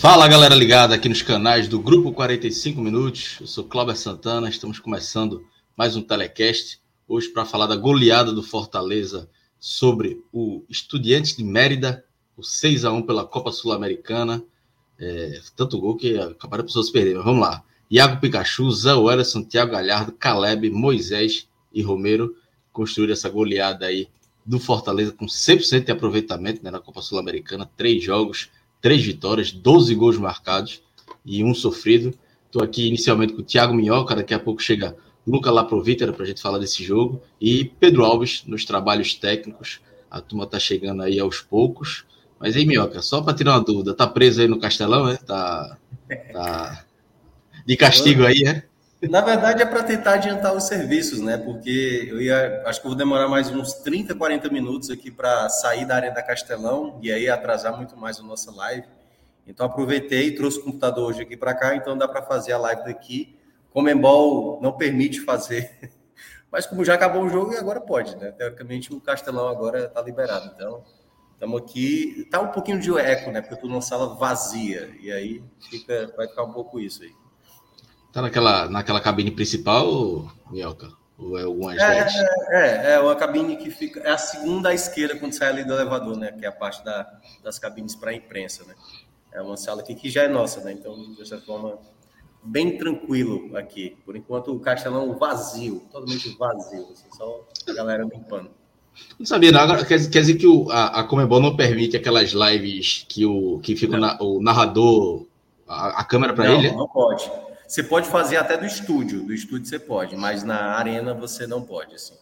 Fala galera ligada aqui nos canais do Grupo 45 Minutos. Eu sou Cláudio Santana, estamos começando mais um telecast hoje para falar da goleada do Fortaleza sobre o Estudiantes de Mérida, o 6 a 1 pela Copa Sul-Americana. É, tanto gol que acabaram as pessoas perderem. Mas vamos lá. Iago Pikachu, Zé Wellison, Santiago Galhardo, Caleb, Moisés e Romero construíram essa goleada aí do Fortaleza com 100% de aproveitamento né, na Copa Sul-Americana, três jogos três vitórias, 12 gols marcados e um sofrido. Estou aqui inicialmente com o Thiago Minhoca, daqui a pouco chega Luca Laprovítera para a gente falar desse jogo e Pedro Alves nos trabalhos técnicos. A turma está chegando aí aos poucos. Mas aí, Minhoca, só para tirar uma dúvida, tá preso aí no Castelão, é? Tá, tá de castigo aí, é? Na verdade, é para tentar adiantar os serviços, né? Porque eu ia, acho que eu vou demorar mais uns 30, 40 minutos aqui para sair da área da Castelão e aí atrasar muito mais a nossa live. Então, aproveitei e trouxe o computador hoje aqui para cá, então dá para fazer a live daqui. Comembol não permite fazer, mas como já acabou o jogo, agora pode, né? Teoricamente, o Castelão agora está liberado. Então, estamos aqui. Tá um pouquinho de eco, né? Porque eu estou numa sala vazia e aí fica, vai ficar um pouco isso aí. Tá naquela, naquela cabine principal, Mielka? Ou é alguma é, é, é, uma cabine que fica. É a segunda à esquerda quando sai ali do elevador, né? Que é a parte da, das cabines para a imprensa, né? É uma sala aqui que já é nossa, né? Então, dessa forma, bem tranquilo aqui. Por enquanto, o castelão vazio, totalmente vazio. Assim, só a galera limpando. Não sabia, não. Agora, quer, quer dizer que o, a, a Comebol não permite aquelas lives que o, que fica na, o narrador, a, a câmera para ele? Não, não pode. Você pode fazer até do estúdio, do estúdio você pode, mas na arena você não pode, assim.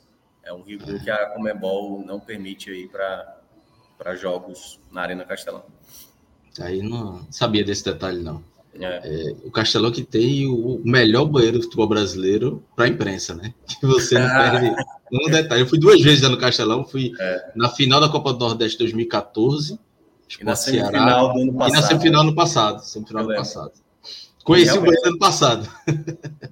É um rigor que a Comebol não permite aí para jogos na Arena Castelão. Aí não sabia desse detalhe, não. É. É, o Castelão que tem o melhor banheiro do futebol brasileiro para a imprensa, né? Que você não perde um detalhe. Eu fui duas vezes já no Castelão, fui é. na final da Copa do Nordeste 2014, e na semifinal do ano passado. E na semifinal no passado, semifinal do passado. Conheci o ano passado.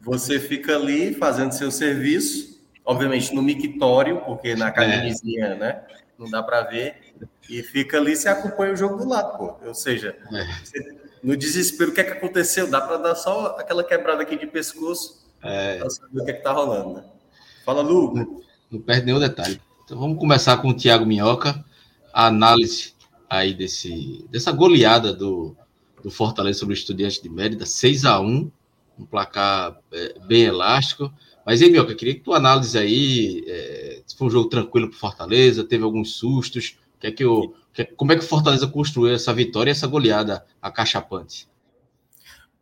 Você fica ali fazendo seu serviço, obviamente no mictório, porque na cabinezinha, é. né? Não dá para ver. E fica ali, você acompanha o jogo do lado, pô. Ou seja, é. você, no desespero, o que é que aconteceu? Dá para dar só aquela quebrada aqui de pescoço é. para saber o que é que tá rolando, né? Fala, Lu. Não, não perde nenhum detalhe. Então vamos começar com o Thiago Minhoca, a análise aí desse, dessa goleada do, do Fortaleza sobre o Estudiante de Mérida, 6 a 1 um placar é, bem elástico. Mas, hein, Mioca, queria que tu análise aí, é, se foi um jogo tranquilo para Fortaleza, teve alguns sustos, que é que o, que, como é que o Fortaleza construiu essa vitória e essa goleada acachapante?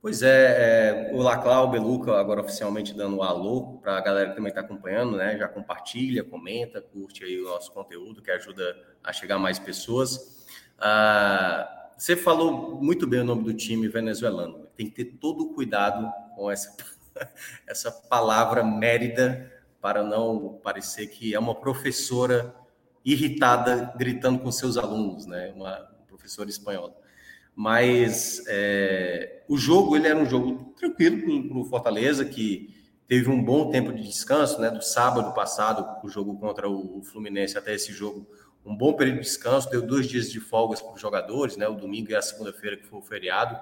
Pois é, é o Laclau Beluca agora oficialmente dando um alô para a galera que também está acompanhando, né? Já compartilha, comenta, curte aí o nosso conteúdo, que ajuda a chegar mais pessoas. Ah, você falou muito bem o nome do time venezuelano. Tem que ter todo o cuidado com essa, essa palavra Mérida para não parecer que é uma professora irritada gritando com seus alunos, né? Uma professora espanhola. Mas é, o jogo ele era um jogo tranquilo para o Fortaleza que teve um bom tempo de descanso, né? Do sábado passado, o jogo contra o Fluminense até esse jogo um bom período de descanso, deu dois dias de folgas para os jogadores, né? O domingo e a segunda-feira, que foi o feriado.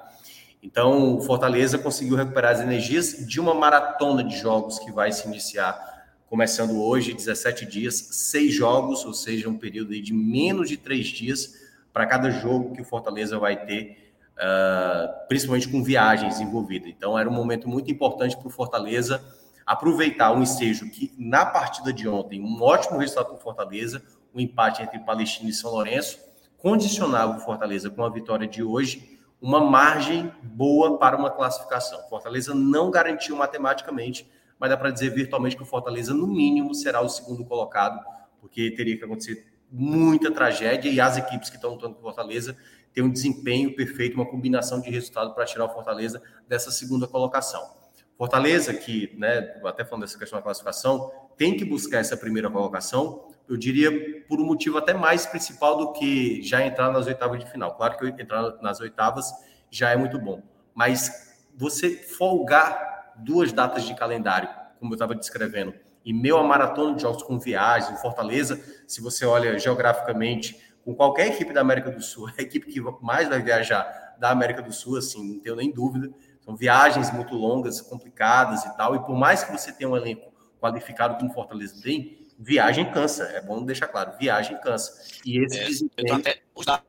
Então, o Fortaleza conseguiu recuperar as energias de uma maratona de jogos que vai se iniciar começando hoje, 17 dias, seis jogos, ou seja, um período de menos de três dias para cada jogo que o Fortaleza vai ter, uh, principalmente com viagens envolvidas. Então, era um momento muito importante para o Fortaleza aproveitar um ensejo que, na partida de ontem, um ótimo resultado para o Fortaleza, o empate entre Palestina e São Lourenço, condicionava o Fortaleza com a vitória de hoje, uma margem boa para uma classificação. Fortaleza não garantiu matematicamente, mas dá para dizer virtualmente que o Fortaleza, no mínimo, será o segundo colocado, porque teria que acontecer muita tragédia e as equipes que estão lutando com o Fortaleza têm um desempenho perfeito, uma combinação de resultado para tirar o Fortaleza dessa segunda colocação. Fortaleza, que, né, até falando dessa questão da classificação, tem que buscar essa primeira colocação, eu diria por um motivo até mais principal do que já entrar nas oitavas de final. Claro que entrar nas oitavas já é muito bom, mas você folgar duas datas de calendário, como eu estava descrevendo, e meio a maratona de jogos com viagens, Fortaleza, se você olha geograficamente, com qualquer equipe da América do Sul, a equipe que mais vai viajar da América do Sul, assim, não tenho nem dúvida. São viagens muito longas, complicadas e tal. E por mais que você tenha um elenco qualificado como Fortaleza tem, viagem cansa. É bom deixar claro, viagem cansa. E esse é, desempenho... Eu até... Os dados.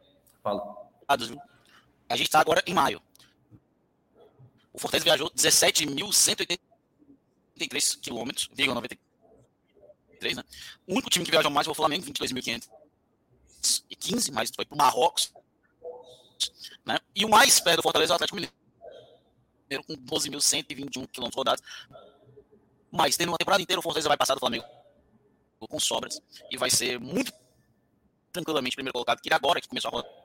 A gente está agora em maio. O Fortaleza viajou 17.183 quilômetros, 93, né? O único time que viajou mais foi o Flamengo, 22.515, mas foi para o Marrocos. Né? E o mais perto do Fortaleza é o Atlético Mineiro com 12.121 km rodados. Mas tendo uma temporada inteira, o Fortaleza vai passar do Flamengo com sobras e vai ser muito tranquilamente primeiro colocado, que agora que começou a rodar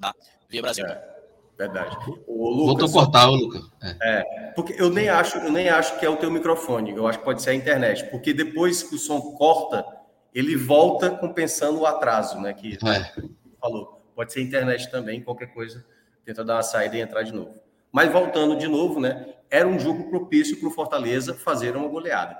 tá? via Brasil. É, verdade. O Lucas, Voltou a cortar, o Lucas. É. é. porque eu nem acho, eu nem acho que é o teu microfone, eu acho que pode ser a internet, porque depois que o som corta, ele volta compensando o atraso, né? Que é. falou. Pode ser a internet também, qualquer coisa, tenta dar uma saída e entrar de novo. Mas voltando de novo, né? Era um jogo propício para o Fortaleza fazer uma goleada.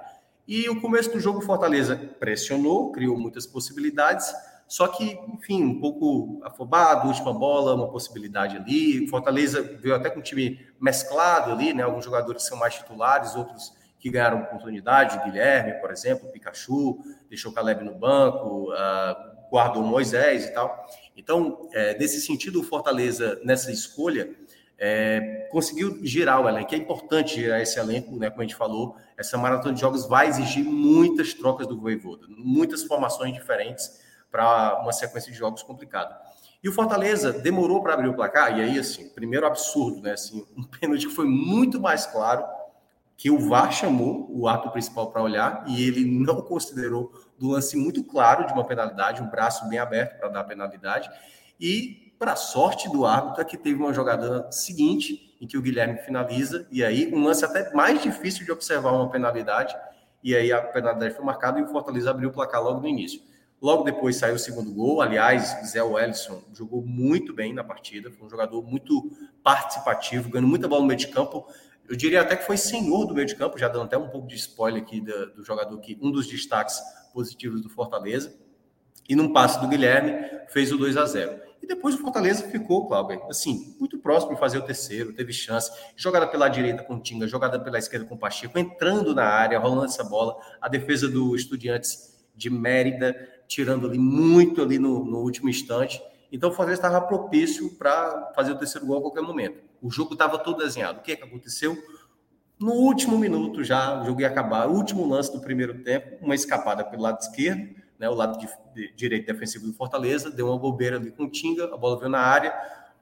E o começo do jogo, Fortaleza pressionou, criou muitas possibilidades, só que, enfim, um pouco afobado, última bola, uma possibilidade ali. Fortaleza veio até com um time mesclado ali, né? Alguns jogadores são mais titulares, outros que ganharam oportunidade, Guilherme, por exemplo, Pikachu, deixou Caleb no banco, uh, guardou Moisés e tal. Então, é, nesse sentido, o Fortaleza, nessa escolha, é, conseguiu girar o elenco. É importante girar esse elenco, né? Como a gente falou, essa maratona de jogos vai exigir muitas trocas do Voivoda, muitas formações diferentes para uma sequência de jogos complicada. E o Fortaleza demorou para abrir o placar, e aí, assim, primeiro absurdo, né? Assim, um pênalti que foi muito mais claro, que o VAR chamou o ato principal para olhar, e ele não considerou do lance muito claro de uma penalidade, um braço bem aberto para dar a penalidade, e para sorte do árbitro, é que teve uma jogada seguinte, em que o Guilherme finaliza, e aí um lance até mais difícil de observar uma penalidade, e aí a penalidade foi marcada e o Fortaleza abriu o placar logo no início. Logo depois saiu o segundo gol. Aliás, Zé Wellison jogou muito bem na partida, foi um jogador muito participativo, ganhando muita bola no meio de campo. Eu diria até que foi senhor do meio de campo, já dando até um pouco de spoiler aqui do, do jogador que um dos destaques positivos do Fortaleza. E num passe do Guilherme, fez o 2 a 0 e depois o Fortaleza ficou, Cláudio, assim, muito próximo de fazer o terceiro, teve chance. Jogada pela direita com Tinga, jogada pela esquerda com Pacheco, entrando na área, rolando essa bola. A defesa do Estudiantes de Mérida, tirando ali muito ali no, no último instante. Então o Fortaleza estava propício para fazer o terceiro gol a qualquer momento. O jogo estava todo desenhado. O que, é que aconteceu? No último minuto já, o jogo ia acabar, o último lance do primeiro tempo, uma escapada pelo lado esquerdo, né, o lado de, de, direito defensivo do Fortaleza, deu uma bobeira ali com o Tinga, a bola veio na área,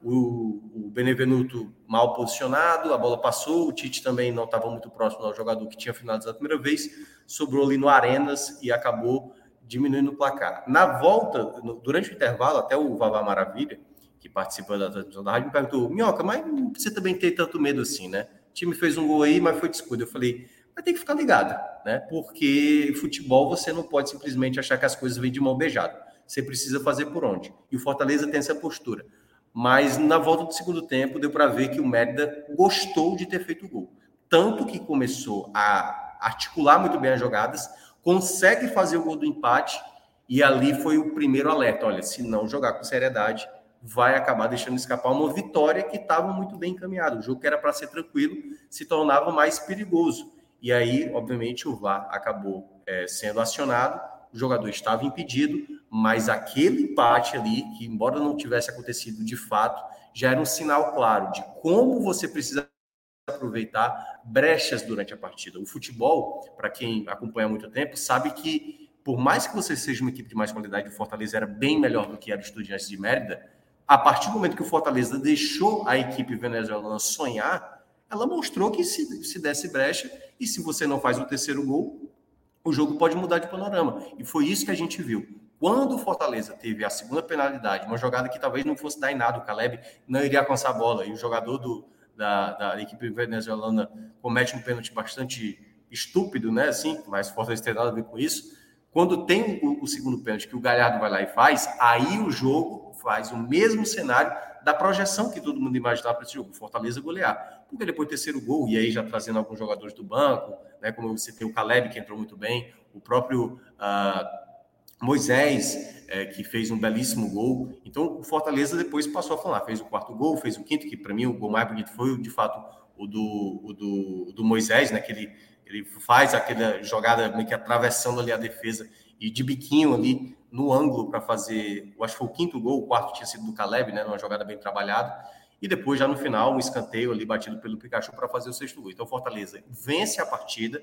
o, o Benevenuto mal posicionado, a bola passou, o Tite também não estava muito próximo ao jogador que tinha finalizado a primeira vez, sobrou ali no Arenas e acabou diminuindo o placar. Na volta, no, durante o intervalo, até o Vavá Maravilha, que participa da transmissão da rádio, me perguntou, Minhoca, mas não precisa também ter tanto medo assim, né? O time fez um gol aí, mas foi descuido. Eu falei, vai ter que ficar ligado, né? Porque futebol você não pode simplesmente achar que as coisas vêm de mão beijada. Você precisa fazer por onde. E o Fortaleza tem essa postura. Mas na volta do segundo tempo deu para ver que o Mérida gostou de ter feito o gol. Tanto que começou a articular muito bem as jogadas, consegue fazer o gol do empate e ali foi o primeiro alerta. Olha, se não jogar com seriedade, vai acabar deixando escapar uma vitória que estava muito bem encaminhada. O jogo que era para ser tranquilo se tornava mais perigoso. E aí, obviamente, o VAR acabou é, sendo acionado, o jogador estava impedido, mas aquele empate ali, que embora não tivesse acontecido de fato, já era um sinal claro de como você precisa aproveitar brechas durante a partida. O futebol, para quem acompanha há muito tempo, sabe que por mais que você seja uma equipe de mais qualidade, o Fortaleza era bem melhor do que era o Estudiantes de Mérida, a partir do momento que o Fortaleza deixou a equipe venezuelana sonhar, ela mostrou que se, se desse brecha e se você não faz o terceiro gol, o jogo pode mudar de panorama. E foi isso que a gente viu. Quando o Fortaleza teve a segunda penalidade, uma jogada que talvez não fosse dar em nada, o Caleb não iria alcançar a bola, e o jogador do, da, da equipe venezuelana comete um pênalti bastante estúpido, né? Assim, mas o Fortaleza tem nada a ver com isso. Quando tem o, o segundo pênalti que o Galhardo vai lá e faz, aí o jogo faz o mesmo cenário da projeção que todo mundo imaginava para esse jogo, Fortaleza golear. Porque depois do terceiro gol, e aí já trazendo alguns jogadores do banco, né, como você tem o Caleb, que entrou muito bem, o próprio uh, Moisés, é, que fez um belíssimo gol. Então, o Fortaleza depois passou a falar, fez o quarto gol, fez o quinto, que para mim o gol mais bonito foi, de fato, o do, o do, do Moisés, né, que ele, ele faz aquela jogada meio que atravessando ali a defesa e de biquinho ali no ângulo para fazer, eu acho que foi o quinto gol, o quarto tinha sido do Caleb, né, uma jogada bem trabalhada. E depois, já no final, um escanteio ali batido pelo Pikachu para fazer o sexto gol. Então, Fortaleza vence a partida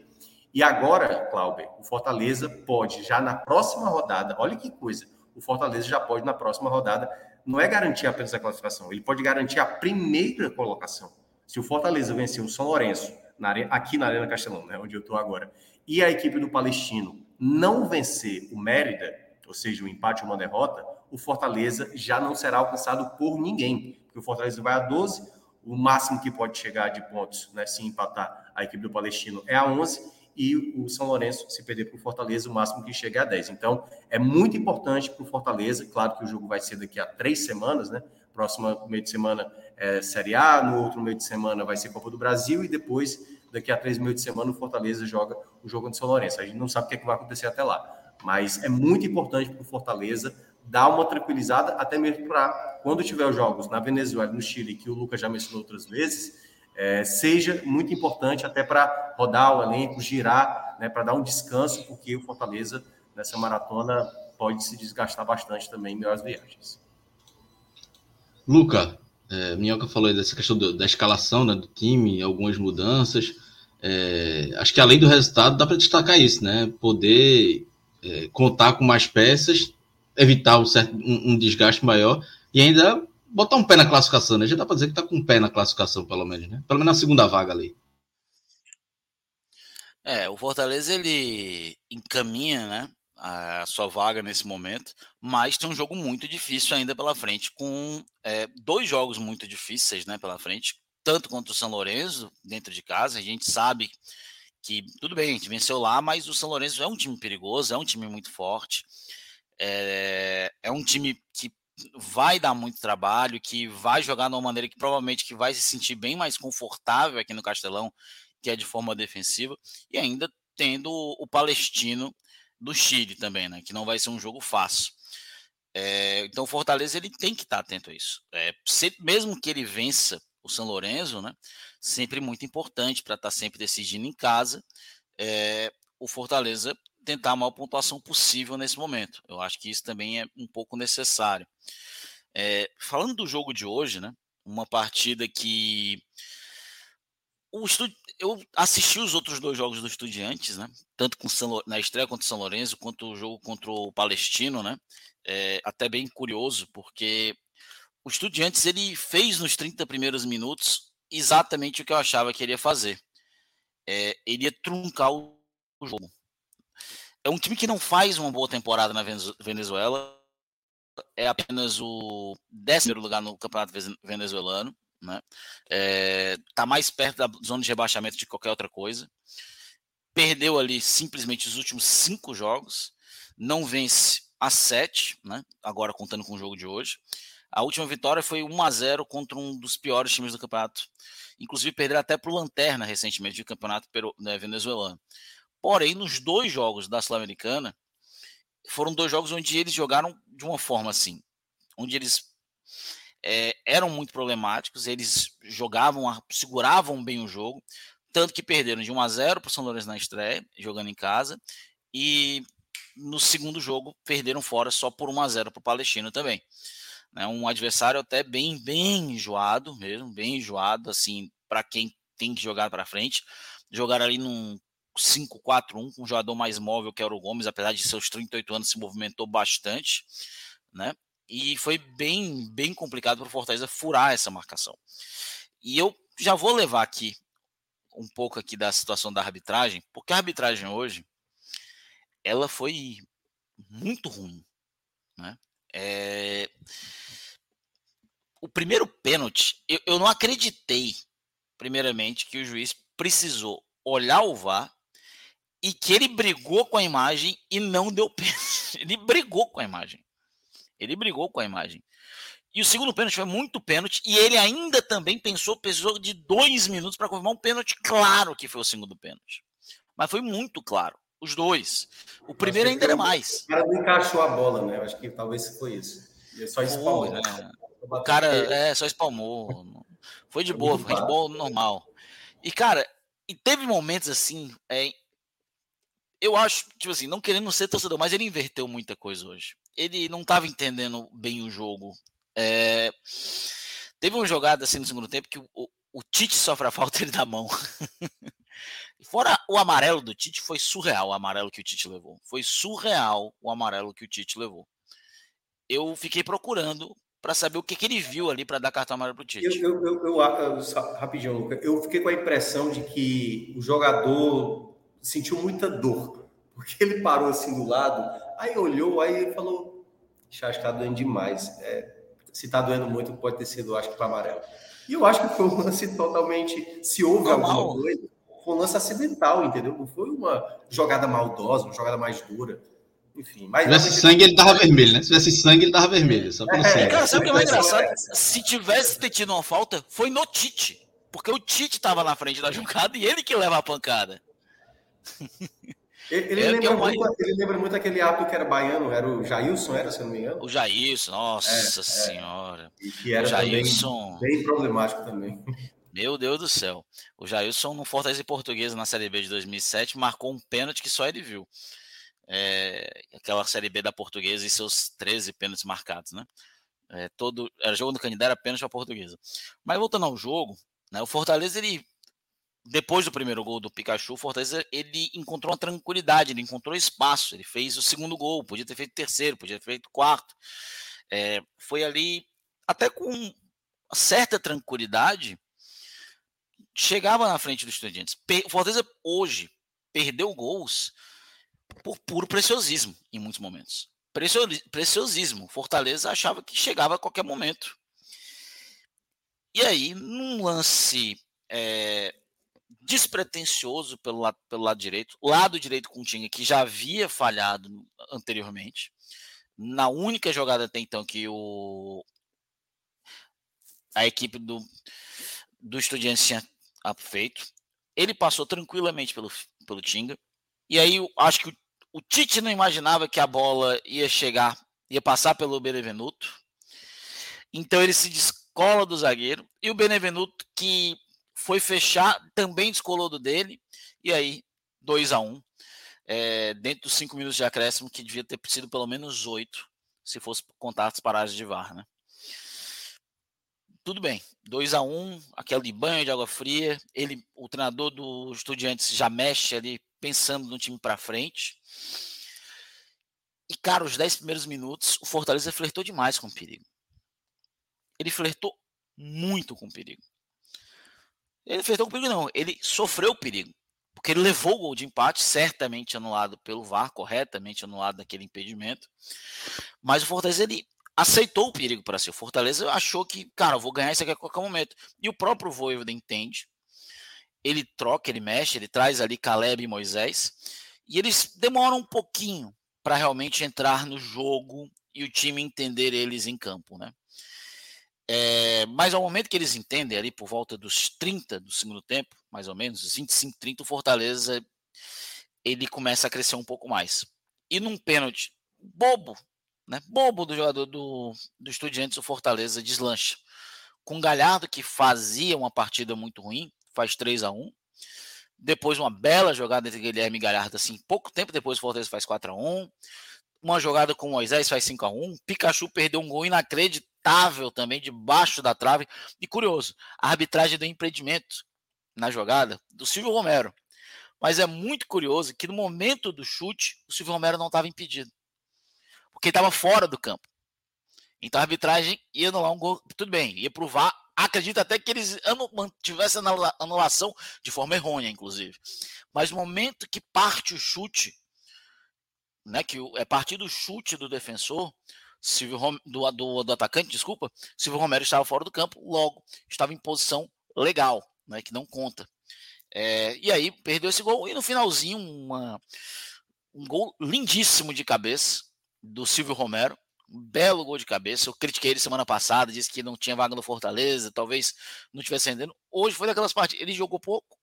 e agora, Cláudio, o Fortaleza pode já na próxima rodada, olha que coisa, o Fortaleza já pode na próxima rodada, não é garantir apenas a classificação, ele pode garantir a primeira colocação. Se o Fortaleza vencer o São Lourenço, na aqui na Arena Castelão, né, onde eu estou agora, e a equipe do Palestino não vencer o Mérida, ou seja, o um empate ou uma derrota, o Fortaleza já não será alcançado por ninguém, porque o Fortaleza vai a 12, o máximo que pode chegar de pontos, né, se empatar a equipe do Palestino é a 11, e o São Lourenço, se perder para o Fortaleza, o máximo que chega é a 10. Então, é muito importante para o Fortaleza, claro que o jogo vai ser daqui a três semanas, né? Próximo meio de semana é Série A, no outro meio de semana vai ser Copa do Brasil, e depois, daqui a três meio de semana, o Fortaleza joga o jogo do São Lourenço. A gente não sabe o que, é que vai acontecer até lá. Mas é muito importante para o Fortaleza dar uma tranquilizada, até mesmo para quando tiver os jogos na Venezuela, no Chile, que o Lucas já mencionou outras vezes, é, seja muito importante até para rodar o elenco, girar, né, para dar um descanso, porque o Fortaleza nessa maratona pode se desgastar bastante também em melhores viagens. Luca, é, Minhoca falou dessa questão do, da escalação né, do time, algumas mudanças. É, acho que além do resultado, dá para destacar isso, né? Poder é, contar com mais peças, evitar um, certo, um, um desgaste maior e ainda botar um pé na classificação, né? Já dá para dizer que tá com um pé na classificação, pelo menos, né? Pelo menos na segunda vaga ali. É, o Fortaleza ele encaminha, né, a sua vaga nesse momento, mas tem um jogo muito difícil ainda pela frente, com é, dois jogos muito difíceis, né, pela frente, tanto contra o São Lourenço dentro de casa. A gente sabe que tudo bem, a gente venceu lá, mas o São Lourenço é um time perigoso, é um time muito forte, é, é um time que vai dar muito trabalho, que vai jogar de uma maneira que provavelmente que vai se sentir bem mais confortável aqui no Castelão, que é de forma defensiva, e ainda tendo o Palestino do Chile também, né? Que não vai ser um jogo fácil. É, então o Fortaleza ele tem que estar atento a isso. É, se, mesmo que ele vença o São Lourenço, né? Sempre muito importante para estar sempre decidindo em casa. É, o Fortaleza tentar a maior pontuação possível nesse momento. Eu acho que isso também é um pouco necessário. É, falando do jogo de hoje, né? Uma partida que o eu assisti os outros dois jogos do Estudiantes, né? Tanto com na estreia contra o São Lourenço quanto o jogo contra o Palestino, né? É até bem curioso porque o Estudiantes ele fez nos 30 primeiros minutos exatamente o que eu achava que ele ia fazer. É, ele ia truncar o jogo é um time que não faz uma boa temporada na Venezuela. É apenas o décimo lugar no campeonato venezuelano. Né? É, tá mais perto da zona de rebaixamento de qualquer outra coisa. Perdeu ali simplesmente os últimos cinco jogos. Não vence a sete, né? agora contando com o jogo de hoje. A última vitória foi 1 a 0 contra um dos piores times do campeonato. Inclusive perderam até para o Lanterna recentemente do campeonato né, venezuelano. Porém, nos dois jogos da Sul-Americana, foram dois jogos onde eles jogaram de uma forma assim, onde eles é, eram muito problemáticos, eles jogavam, seguravam bem o jogo, tanto que perderam de 1 a 0 para o São Lourenço na estreia, jogando em casa, e no segundo jogo perderam fora só por 1 a 0 para o Palestino também. Né, um adversário até bem, bem enjoado mesmo, bem enjoado, assim, para quem tem que jogar para frente. Jogar ali num 5-4-1 com um jogador mais móvel que era o Gomes, apesar de seus 38 anos, se movimentou bastante, né? E foi bem, bem complicado para o Fortaleza furar essa marcação. E eu já vou levar aqui um pouco aqui da situação da arbitragem, porque a arbitragem hoje ela foi muito ruim, né? É... O primeiro pênalti, eu, eu não acreditei, primeiramente, que o juiz precisou olhar o VAR e que ele brigou com a imagem e não deu pênalti. Ele brigou com a imagem. Ele brigou com a imagem. E o segundo pênalti foi muito pênalti. E ele ainda também pensou, precisou de dois minutos para confirmar um pênalti. Claro que foi o segundo pênalti. Mas foi muito claro. Os dois. O primeiro ainda era mais. O cara não encaixou a bola, né? Acho que talvez foi isso. Ele só espalmou. Foi, né? O cara é, só espalmou. Foi de boa, foi de boa normal. E, cara, e teve momentos assim. É, eu acho, tipo assim, não querendo ser torcedor, mas ele inverteu muita coisa hoje. Ele não estava entendendo bem o jogo. É, teve uma jogada assim no segundo tempo que o, o, Tite sofre a falta ele da mão. Fora o amarelo do Tite, foi surreal o amarelo que o Tite levou. Foi surreal o amarelo que o Tite levou. Eu fiquei procurando para saber o que, que, ele viu ali para dar cartão amarelo para o Tite. Eu, eu, eu, eu, rapidinho, Luca. Eu fiquei com a impressão de que o jogador sentiu muita dor, porque ele parou assim do lado, aí olhou, aí ele falou: acho que tá doendo demais. É, se tá doendo muito, pode ter sido, acho que, para amarelo. E eu acho que foi um lance totalmente. Se houve Normal. alguma coisa, foi um lance acidental, entendeu? Não foi uma jogada maldosa, uma jogada mais dura. Enfim, mas. Se tivesse sangue, ele tava vermelho, né? Se tivesse sangue, ele tava vermelho. Só pra é, cara, sabe o que é mais engraçado? Se tivesse tido uma falta, foi no Tite. Porque o Tite tava na frente da jogada e ele que leva a pancada. Ele, ele, é lembra muito, ele, lembra muito, aquele ato que era baiano, era o Jailson, era, se eu não me engano? O Jailson, nossa é, é. senhora. E que era o Jailson... bem problemático também. Meu Deus do céu. O Jailson no Fortaleza Portuguesa na Série B de 2007 marcou um pênalti que só ele viu. É, aquela Série B da Portuguesa e seus 13 pênaltis marcados, né? É, todo, era jogo do Canindé, era pênalti para a Portuguesa. Mas voltando ao jogo, né, o Fortaleza ele depois do primeiro gol do Pikachu, o Fortaleza ele encontrou uma tranquilidade, ele encontrou espaço, ele fez o segundo gol, podia ter feito o terceiro, podia ter feito o quarto. É, foi ali até com certa tranquilidade, chegava na frente dos estudiantes. O Fortaleza hoje perdeu gols por puro preciosismo em muitos momentos. Preciosismo. Fortaleza achava que chegava a qualquer momento. E aí, num lance é, despretensioso pelo lado, pelo lado direito, lado direito com o Tinga, que já havia falhado anteriormente, na única jogada até então que o a equipe do, do Estudiantes tinha feito, ele passou tranquilamente pelo, pelo Tinga, e aí acho que o, o Tite não imaginava que a bola ia chegar, ia passar pelo Benevenuto, então ele se descola do zagueiro, e o Benevenuto, que foi fechar, também descolou do dele, e aí 2 a 1 um, é, dentro dos 5 minutos de acréscimo, que devia ter sido pelo menos 8, se fosse contar as paradas de VAR, né? Tudo bem, 2 a 1 um, aquele banho de água fria, ele, o treinador do Estudiantes já mexe ali, pensando no time para frente. E, cara, os 10 primeiros minutos, o Fortaleza flertou demais com o perigo. Ele flertou muito com o perigo. Ele flertou com perigo, não. Ele sofreu o perigo. Porque ele levou o gol de empate, certamente anulado pelo VAR, corretamente anulado naquele impedimento. Mas o Fortaleza, ele aceitou o perigo para si. O Fortaleza achou que, cara, eu vou ganhar isso aqui a qualquer momento. E o próprio Voivoda entende. Ele troca, ele mexe, ele traz ali Caleb e Moisés. E eles demoram um pouquinho para realmente entrar no jogo e o time entender eles em campo, né? É, mas ao momento que eles entendem, ali por volta dos 30 do segundo tempo, mais ou menos, 25, 30, o Fortaleza ele começa a crescer um pouco mais. E num pênalti bobo, né? Bobo do jogador do, do Estudiantes, o Fortaleza deslancha. Com Galhardo, que fazia uma partida muito ruim, faz 3 a 1 Depois uma bela jogada entre Guilherme e Galhardo, assim, pouco tempo depois o Fortaleza faz 4 a 1 Uma jogada com o Moisés faz 5 a 1 Pikachu perdeu um gol inacreditável também, debaixo da trave. E curioso, a arbitragem do impedimento. na jogada do Silvio Romero. Mas é muito curioso que no momento do chute, o Silvio Romero não estava impedido. Porque estava fora do campo. Então a arbitragem ia anular um gol. Tudo bem, ia provar. Acredito até que eles tivessem anulação de forma errônea, inclusive. Mas no momento que parte o chute, né, que é partir do chute do defensor, Silvio Rom, do, do, do, atacante, desculpa, Silvio Romero estava fora do campo, logo estava em posição legal, né, que não conta. É, e aí perdeu esse gol e no finalzinho uma, um gol lindíssimo de cabeça do Silvio Romero, um belo gol de cabeça. Eu critiquei ele semana passada, disse que não tinha vaga no Fortaleza, talvez não estivesse rendendo. Hoje foi daquelas partes, ele jogou pouco,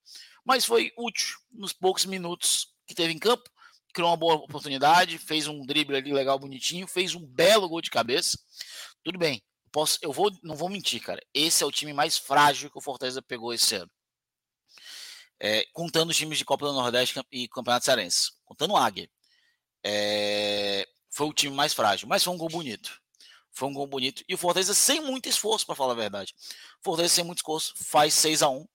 mas foi útil nos poucos minutos que teve em campo criou uma boa oportunidade, fez um drible ali legal, bonitinho, fez um belo gol de cabeça. Tudo bem. Posso, eu vou, não vou mentir, cara. Esse é o time mais frágil que o Fortaleza pegou esse ano. É, contando os times de Copa do Nordeste e Campeonato Cearense. Contando o Águia. É, foi o time mais frágil, mas foi um gol bonito. Foi um gol bonito. E o Fortaleza sem muito esforço, para falar a verdade. O Fortaleza sem muito esforço faz 6 a 1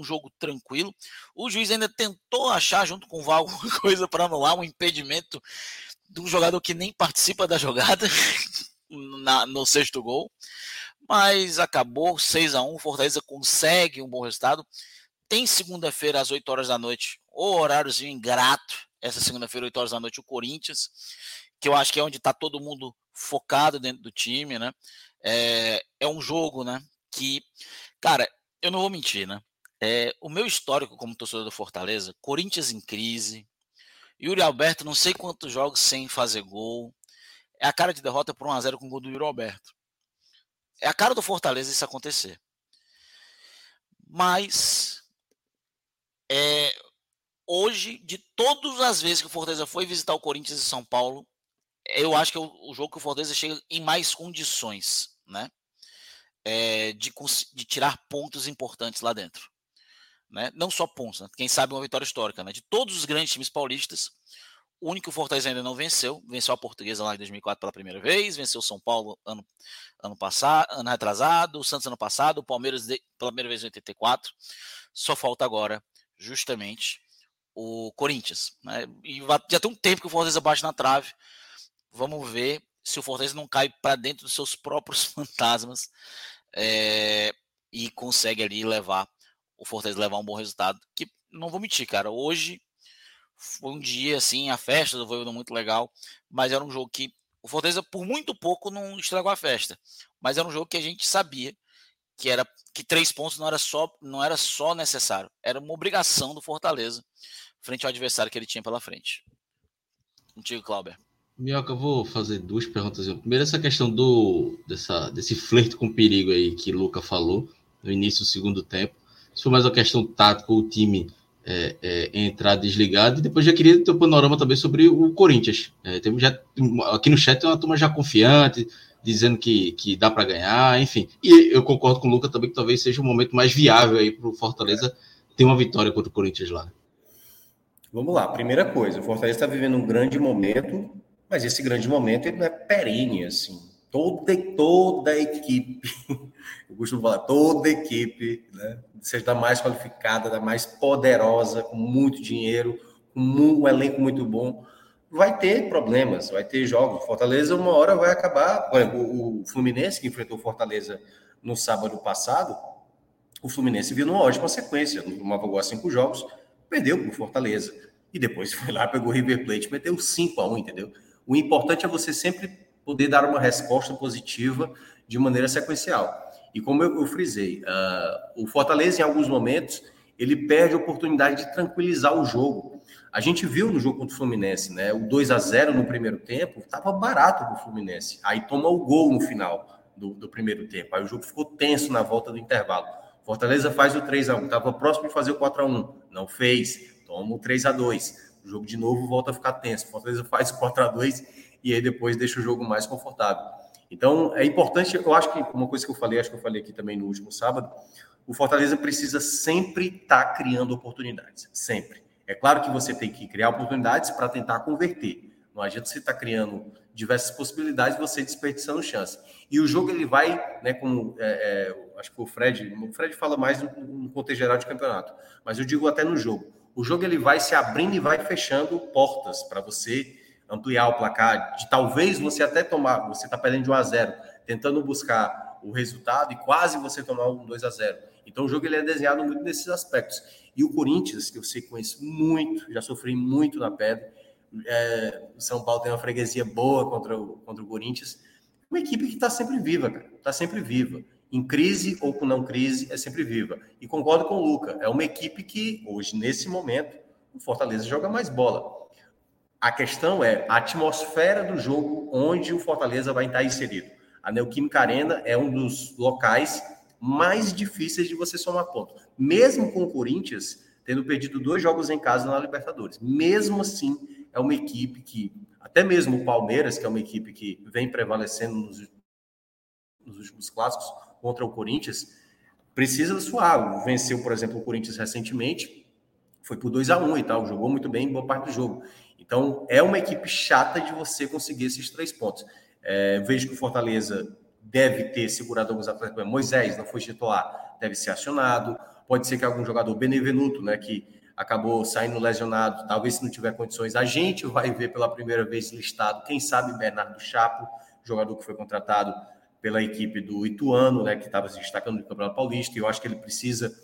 um jogo tranquilo. O juiz ainda tentou achar, junto com o Val, alguma coisa para anular um impedimento de um jogador que nem participa da jogada na, no sexto gol. Mas acabou 6 a 1 o Fortaleza consegue um bom resultado. Tem segunda-feira às 8 horas da noite, o horáriozinho ingrato. Essa segunda-feira, 8 horas da noite, o Corinthians, que eu acho que é onde está todo mundo focado dentro do time, né? É, é um jogo, né? Que, cara, eu não vou mentir, né? É, o meu histórico como torcedor do Fortaleza, Corinthians em crise, Yuri Alberto, não sei quantos jogos sem fazer gol. É a cara de derrota por 1x0 com o gol do Yuri Alberto. É a cara do Fortaleza isso acontecer. Mas é, hoje, de todas as vezes que o Fortaleza foi visitar o Corinthians em São Paulo, eu acho que é o, o jogo que o Fortaleza chega em mais condições, né? É, de, de tirar pontos importantes lá dentro né? não só né? quem sabe uma vitória histórica. Né? De todos os grandes times paulistas, o único Fortaleza ainda não venceu, venceu a Portuguesa lá em 2004 pela primeira vez, venceu São Paulo ano, ano passado, ano retrasado, o Santos ano passado, o Palmeiras de, pela primeira vez em 84. Só falta agora, justamente, o Corinthians. Né? E já tem um tempo que o Fortaleza bate na trave. Vamos ver se o Fortaleza não cai para dentro dos seus próprios fantasmas é, e consegue ali levar o Fortaleza levar um bom resultado. Que não vou mentir, cara. Hoje foi um dia assim, a festa do Voivoda muito legal, mas era um jogo que o Fortaleza por muito pouco não estragou a festa. Mas era um jogo que a gente sabia que era que três pontos não era só não era só necessário, era uma obrigação do Fortaleza frente ao adversário que ele tinha pela frente. Contigo, Clauber. Mioca, eu vou fazer duas perguntas. Primeiro, essa questão do dessa, desse flerte com perigo aí que Luca falou no início do segundo tempo se for mais uma questão tática, o time é, é, entrar desligado. E depois já queria ter um panorama também sobre o Corinthians. É, temos já, aqui no chat tem uma turma já confiante, dizendo que, que dá para ganhar, enfim. E eu concordo com o Luca também que talvez seja o momento mais viável aí para o Fortaleza ter uma vitória contra o Corinthians lá. Vamos lá, primeira coisa, o Fortaleza está vivendo um grande momento, mas esse grande momento ele não é perene, assim. Toda, toda a equipe, eu costumo falar, toda a equipe, né, seja da mais qualificada, da mais poderosa, com muito dinheiro, com um elenco muito bom, vai ter problemas, vai ter jogos. Fortaleza, uma hora vai acabar. Exemplo, o Fluminense, que enfrentou Fortaleza no sábado passado, o Fluminense viu numa ótima sequência, numa gol a cinco jogos, perdeu para o Fortaleza. E depois foi lá, pegou o River Plate, meteu 5 a 1 entendeu? O importante é você sempre poder dar uma resposta positiva de maneira sequencial. E como eu, eu frisei, uh, o Fortaleza, em alguns momentos, ele perde a oportunidade de tranquilizar o jogo. A gente viu no jogo contra o Fluminense, né? O 2 a 0 no primeiro tempo estava barato para o Fluminense. Aí toma o gol no final do, do, primeiro tempo. Aí o jogo ficou tenso na volta do intervalo. Fortaleza faz o 3 a 1 estava próximo de fazer o 4 a 1 não fez. Toma o 3 a 2 O jogo de novo volta a ficar tenso. Fortaleza faz o 4 a 2 e aí depois deixa o jogo mais confortável. Então, é importante, eu acho que uma coisa que eu falei, acho que eu falei aqui também no último sábado, o Fortaleza precisa sempre estar tá criando oportunidades, sempre. É claro que você tem que criar oportunidades para tentar converter. Não adianta você estar tá criando diversas possibilidades você desperdiçando chance. E o jogo ele vai, né, como é, é, acho que o Fred, o Fred fala mais no, no contexto geral de campeonato, mas eu digo até no jogo. O jogo ele vai se abrindo e vai fechando portas para você ampliar o placar, de talvez você até tomar, você está perdendo de 1 a 0, tentando buscar o resultado e quase você tomar um 2 a 0. Então o jogo ele é desenhado muito nesses aspectos. E o Corinthians, que eu sei conheço muito, já sofri muito na pedra. É, São Paulo tem uma freguesia boa contra o, contra o Corinthians. Uma equipe que está sempre viva, cara. Está sempre viva. Em crise ou com não crise, é sempre viva. E concordo com o Luca. É uma equipe que, hoje, nesse momento, o Fortaleza joga mais bola. A questão é a atmosfera do jogo onde o Fortaleza vai estar inserido. A Neoquímica Arena é um dos locais mais difíceis de você somar ponto. Mesmo com o Corinthians tendo perdido dois jogos em casa na Libertadores. Mesmo assim, é uma equipe que, até mesmo o Palmeiras, que é uma equipe que vem prevalecendo nos, nos últimos clássicos contra o Corinthians, precisa suar. Venceu, por exemplo, o Corinthians recentemente, foi por 2 a 1 e tal, jogou muito bem em boa parte do jogo. Então, é uma equipe chata de você conseguir esses três pontos. É, vejo que o Fortaleza deve ter segurado alguns atletas. Moisés não foi titular, deve ser acionado. Pode ser que algum jogador, Benevenuto, né, que acabou saindo lesionado, talvez se não tiver condições, a gente vai ver pela primeira vez listado, quem sabe Bernardo Chapo, jogador que foi contratado pela equipe do Ituano, né, que estava se destacando no Campeonato Paulista, e eu acho que ele precisa,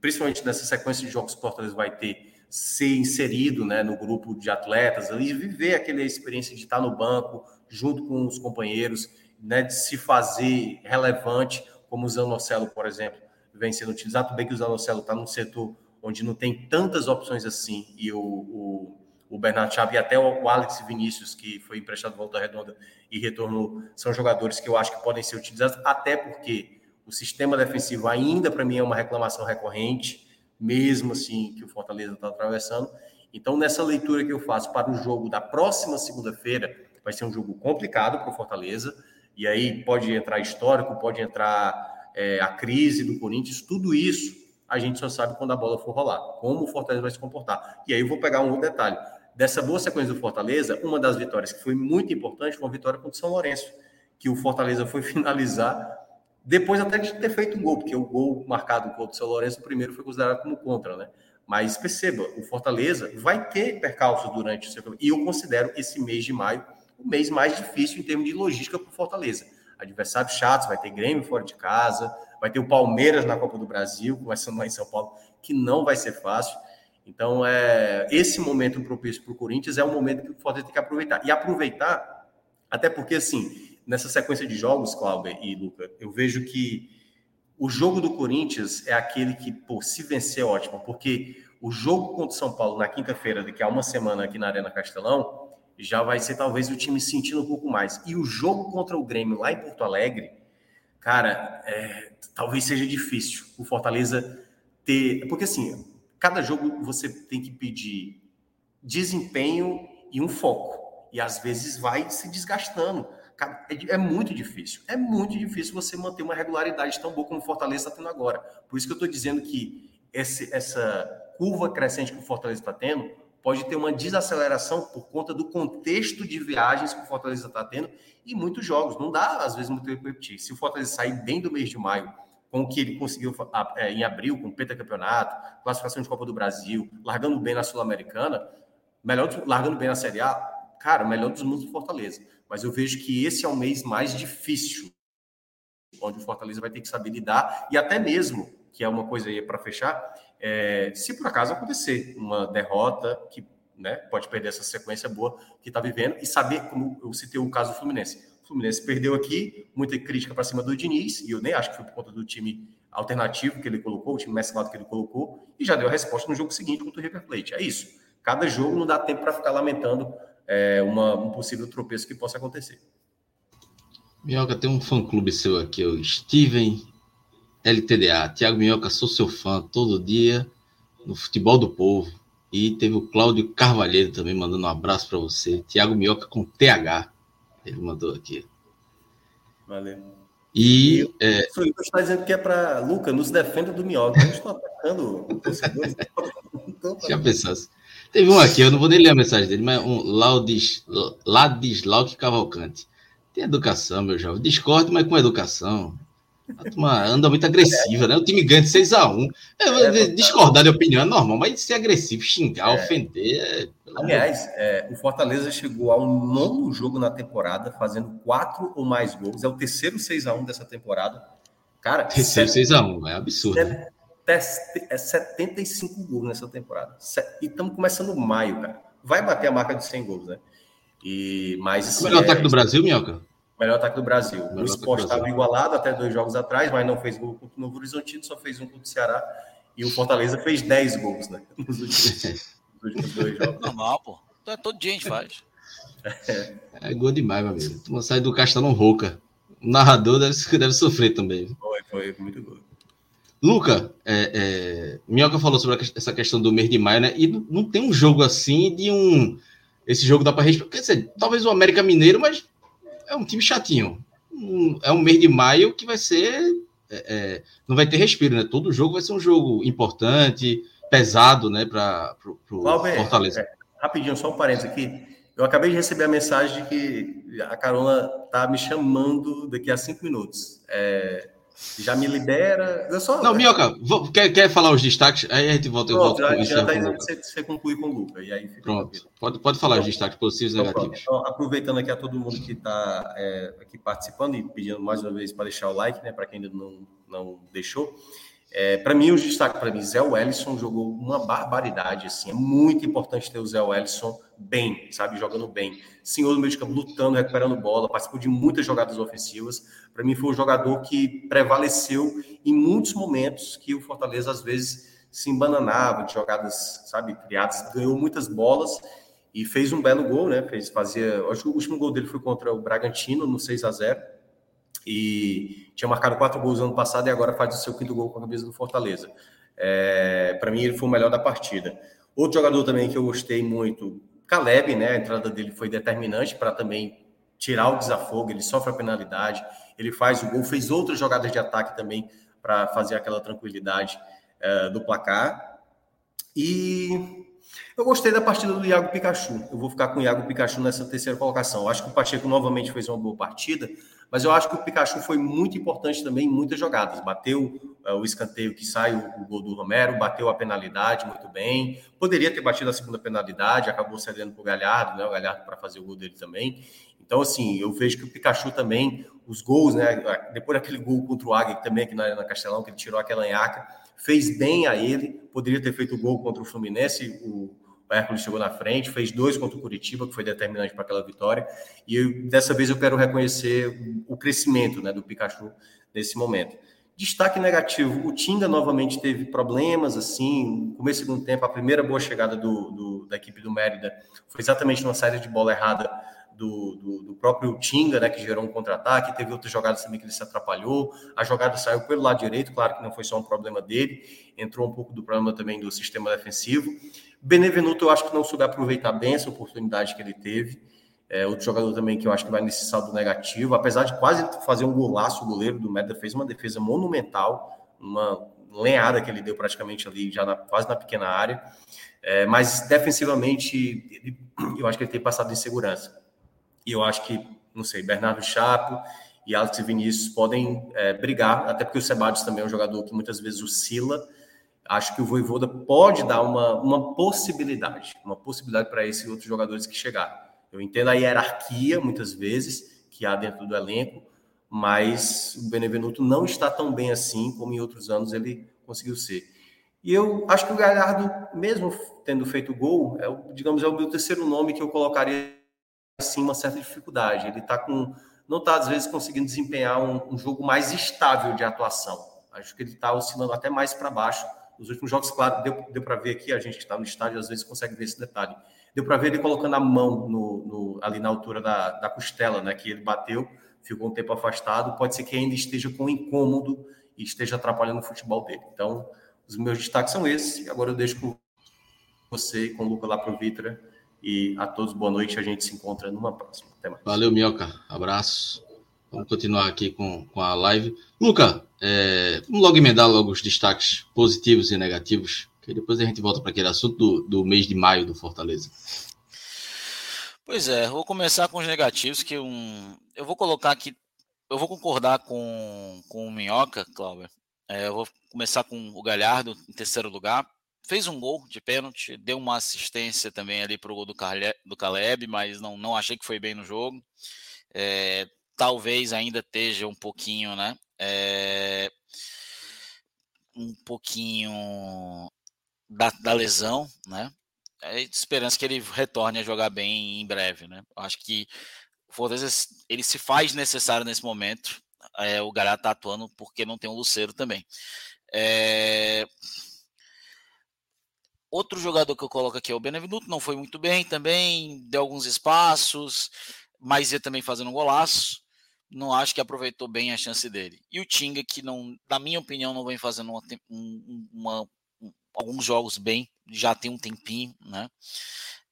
principalmente nessa sequência de jogos que o Fortaleza vai ter, ser inserido né, no grupo de atletas, ali, viver aquela experiência de estar no banco, junto com os companheiros, né, de se fazer relevante, como o Zanocelo, por exemplo, vem sendo utilizado. Tudo bem que o Zanocelo está num setor onde não tem tantas opções assim, e o, o, o Bernardo Chave e até o Alex Vinícius, que foi emprestado volta redonda e retornou, são jogadores que eu acho que podem ser utilizados, até porque o sistema defensivo ainda, para mim, é uma reclamação recorrente, mesmo assim que o Fortaleza está atravessando. Então, nessa leitura que eu faço para o jogo da próxima segunda-feira, vai ser um jogo complicado para o Fortaleza, e aí pode entrar histórico, pode entrar é, a crise do Corinthians, tudo isso a gente só sabe quando a bola for rolar, como o Fortaleza vai se comportar. E aí eu vou pegar um outro detalhe. Dessa boa sequência do Fortaleza, uma das vitórias que foi muito importante foi uma vitória contra o São Lourenço, que o Fortaleza foi finalizar depois até de ter feito um gol, porque o gol marcado contra o São Lourenço, o primeiro foi considerado como contra, né? Mas perceba, o Fortaleza vai ter percalços durante o seu e eu considero esse mês de maio o mês mais difícil em termos de logística para o Fortaleza. Adversários chatos, vai ter Grêmio fora de casa, vai ter o Palmeiras na Copa do Brasil, começando lá em São Paulo, que não vai ser fácil. Então, é, esse momento propício para o Corinthians é um momento que o Fortaleza tem que aproveitar. E aproveitar, até porque, assim, nessa sequência de jogos, Cláudio e Luca, eu vejo que o jogo do Corinthians é aquele que, pô, se vencer é ótimo, porque o jogo contra o São Paulo na quinta-feira, daqui a uma semana aqui na Arena Castelão, já vai ser talvez o time sentindo um pouco mais. E o jogo contra o Grêmio lá em Porto Alegre, cara, é, talvez seja difícil o Fortaleza ter. Porque assim, cada jogo você tem que pedir desempenho e um foco. E às vezes vai se desgastando. É, é muito difícil. É muito difícil você manter uma regularidade tão boa como o Fortaleza está tendo agora. Por isso que eu estou dizendo que esse, essa curva crescente que o Fortaleza está tendo pode ter uma desaceleração por conta do contexto de viagens que o Fortaleza está tendo e muitos jogos. Não dá, às vezes, muito tempo repetir. Se o Fortaleza sair bem do mês de maio, com o que ele conseguiu é, em abril, com o pentacampeonato, classificação de Copa do Brasil, largando bem na Sul-Americana, melhor largando bem na Série A, cara, melhor dos mundos do Fortaleza. Mas eu vejo que esse é o mês mais difícil, onde o Fortaleza vai ter que saber lidar, e até mesmo, que é uma coisa aí para fechar, é, se por acaso acontecer uma derrota que né, pode perder essa sequência boa que está vivendo e saber, como eu citei o caso do Fluminense. O Fluminense perdeu aqui, muita crítica para cima do Diniz, e eu nem acho que foi por conta do time alternativo que ele colocou, o time mesclado que ele colocou, e já deu a resposta no jogo seguinte contra o River Plate. É isso. Cada jogo não dá tempo para ficar lamentando é, uma, um possível tropeço que possa acontecer. Minhoca, tem um fã-clube seu aqui, o Steven LTDA. Tiago Minhoca, sou seu fã todo dia no Futebol do Povo. E teve o Cláudio Carvalheiro também mandando um abraço para você. Tiago Minhoca com TH. Ele mandou aqui. Valeu. E. Eu, é... O Lucas está dizendo que é para. Luca, nos defenda do Minhoca. Eu estou atacando o torcedor. Já pensasse. Teve um aqui, eu não vou nem ler a mensagem dele, mas um Laudis, Ladislau Cavalcante. Tem educação, meu jovem. Discordo, mas com educação. A turma anda muito agressiva, né? O time ganha de 6x1. É, discordar de opinião é normal, mas ser agressivo, xingar, é. ofender. É... Aliás, é, o Fortaleza chegou ao nono jogo na temporada, fazendo quatro ou mais gols. É o terceiro 6x1 dessa temporada. Cara, terceiro 6x1, é absurdo. É, é 75 gols nessa temporada. E estamos começando maio, cara. Vai bater a marca de 100 gols, né? E, mas, o melhor ataque do Brasil, Minhoca? Melhor ataque do Brasil. O, o esporte estava igualado até dois jogos atrás, mas não fez gol contra o Novo Horizontino, só fez um contra o Ceará. E o Fortaleza fez 10 gols, né? Nos últimos, nos últimos dois jogos. Normal, pô. É, todo dia a gente faz. É, é gol demais, meu amigo. Tu sai do Castelão rouca. O narrador deve, deve sofrer também. Foi, foi muito gol. Luca, é, é, Minhoca falou sobre essa questão do mês de maio, né? E não tem um jogo assim de um. Esse jogo dá para responder. Quer dizer, talvez o América Mineiro, mas é um time chatinho. Um, é um mês de maio que vai ser. É, é, não vai ter respiro, né? Todo jogo vai ser um jogo importante, pesado, né? Para o Fortaleza. É, rapidinho, só um parênteses aqui. Eu acabei de receber a mensagem de que a Carona tá me chamando daqui a cinco minutos. É, já me libera. Eu só, não, Minhoca, quer, quer falar os destaques? Aí a gente volta. Eu volto já, já tá indo você, você concluir com o Luca. E aí Pronto, pode, pode falar os destaques positivos e então, negativos. Então, aproveitando aqui a todo mundo que está é, aqui participando e pedindo mais uma vez para deixar o like, né, para quem ainda não, não deixou. É, para mim, os destaques para mim, Zé Wellison jogou uma barbaridade, assim, é muito importante ter o Zé Wellison bem, sabe, jogando bem. Senhor do meio de campo, lutando, recuperando bola, participou de muitas jogadas ofensivas. Para mim, foi um jogador que prevaleceu em muitos momentos que o Fortaleza, às vezes, se embananava de jogadas, sabe, criadas, ganhou muitas bolas e fez um belo gol, né, fez, fazia, acho que o último gol dele foi contra o Bragantino, no 6 a 0 e tinha marcado quatro gols ano passado e agora faz o seu quinto gol com a camisa do Fortaleza. É, para mim, ele foi o melhor da partida. Outro jogador também que eu gostei muito, Caleb, né? A entrada dele foi determinante para também tirar o desafogo. Ele sofre a penalidade, ele faz o gol, fez outras jogadas de ataque também para fazer aquela tranquilidade é, do placar. E eu gostei da partida do Iago Pikachu. Eu vou ficar com o Iago Pikachu nessa terceira colocação. Eu acho que o Pacheco novamente fez uma boa partida, mas eu acho que o Pikachu foi muito importante também em muitas jogadas. Bateu uh, o escanteio que sai o, o, gol do Romero, bateu a penalidade muito bem. Poderia ter batido a segunda penalidade, acabou cedendo para o Galhardo, né? O Galhardo para fazer o gol dele também. Então, assim, eu vejo que o Pikachu também, os gols, né? Depois daquele gol contra o Águia também aqui na, na Castelão, que ele tirou aquela enhaca, fez bem a ele. Poderia ter feito o gol contra o Fluminense, o o Hércules chegou na frente, fez dois contra o Curitiba, que foi determinante para aquela vitória. E eu, dessa vez eu quero reconhecer o crescimento né, do Pikachu nesse momento. Destaque negativo: o Tinga novamente teve problemas. Assim, no começo do segundo tempo, a primeira boa chegada do, do, da equipe do Mérida foi exatamente numa saída de bola errada do, do, do, próprio Tinga, né, que gerou um contra-ataque. Teve outras jogadas também que ele se atrapalhou. A jogada saiu pelo lado direito, claro que não foi só um problema dele, entrou um pouco do problema também do sistema defensivo. Benevenuto, eu acho que não soube aproveitar bem essa oportunidade que ele teve. É, outro jogador também que eu acho que vai nesse saldo negativo, apesar de quase fazer um golaço, o goleiro do Meda fez uma defesa monumental, uma lenhada que ele deu praticamente ali, já na, quase na pequena área. É, mas defensivamente, ele, eu acho que ele tem passado em segurança. E eu acho que, não sei, Bernardo Chapo e Alex Vinícius podem é, brigar, até porque o Sebadios também é um jogador que muitas vezes oscila acho que o Voivoda pode dar uma, uma possibilidade, uma possibilidade para esses outros jogadores que chegaram. Eu entendo a hierarquia, muitas vezes, que há dentro do elenco, mas o Benevenuto não está tão bem assim como em outros anos ele conseguiu ser. E eu acho que o Galhardo, mesmo tendo feito gol, é, digamos, é o meu terceiro nome que eu colocaria assim uma certa dificuldade. Ele está com, não está às vezes conseguindo desempenhar um, um jogo mais estável de atuação. Acho que ele está oscilando até mais para baixo nos últimos jogos, claro, deu, deu para ver aqui, a gente que está no estádio às vezes consegue ver esse detalhe. Deu para ver ele colocando a mão no, no, ali na altura da, da costela, né? Que ele bateu, ficou um tempo afastado. Pode ser que ainda esteja com incômodo e esteja atrapalhando o futebol dele. Então, os meus destaques são esses. Agora eu deixo com você com o Luca lá para o Vitra. E a todos, boa noite. A gente se encontra numa próxima. Até mais. Valeu, Mioca. Abraço. Vamos continuar aqui com, com a live. Luca, é, vamos logo emendar logo os destaques positivos e negativos, que depois a gente volta para aquele assunto do, do mês de maio do Fortaleza. Pois é, vou começar com os negativos, que um, eu vou colocar aqui. eu vou concordar com, com o Minhoca, Cláudio. É, eu vou começar com o Galhardo em terceiro lugar. Fez um gol de pênalti, deu uma assistência também ali para o gol do, Caleb, mas não, não achei que foi bem no jogo. É, talvez ainda esteja um pouquinho, né? É, um pouquinho da, da lesão, né? É esperança que ele retorne a jogar bem em breve, né? Acho que ele se faz necessário nesse momento. É, o Galhardo tá atuando porque não tem o Luceiro também. É... Outro jogador que eu coloco aqui é o Benevenuto, não foi muito bem também, deu alguns espaços, mas ia também fazendo um golaço. Não acho que aproveitou bem a chance dele. E o Tinga, que não, na minha opinião, não vem fazendo uma, uma, alguns jogos bem, já tem um tempinho, né?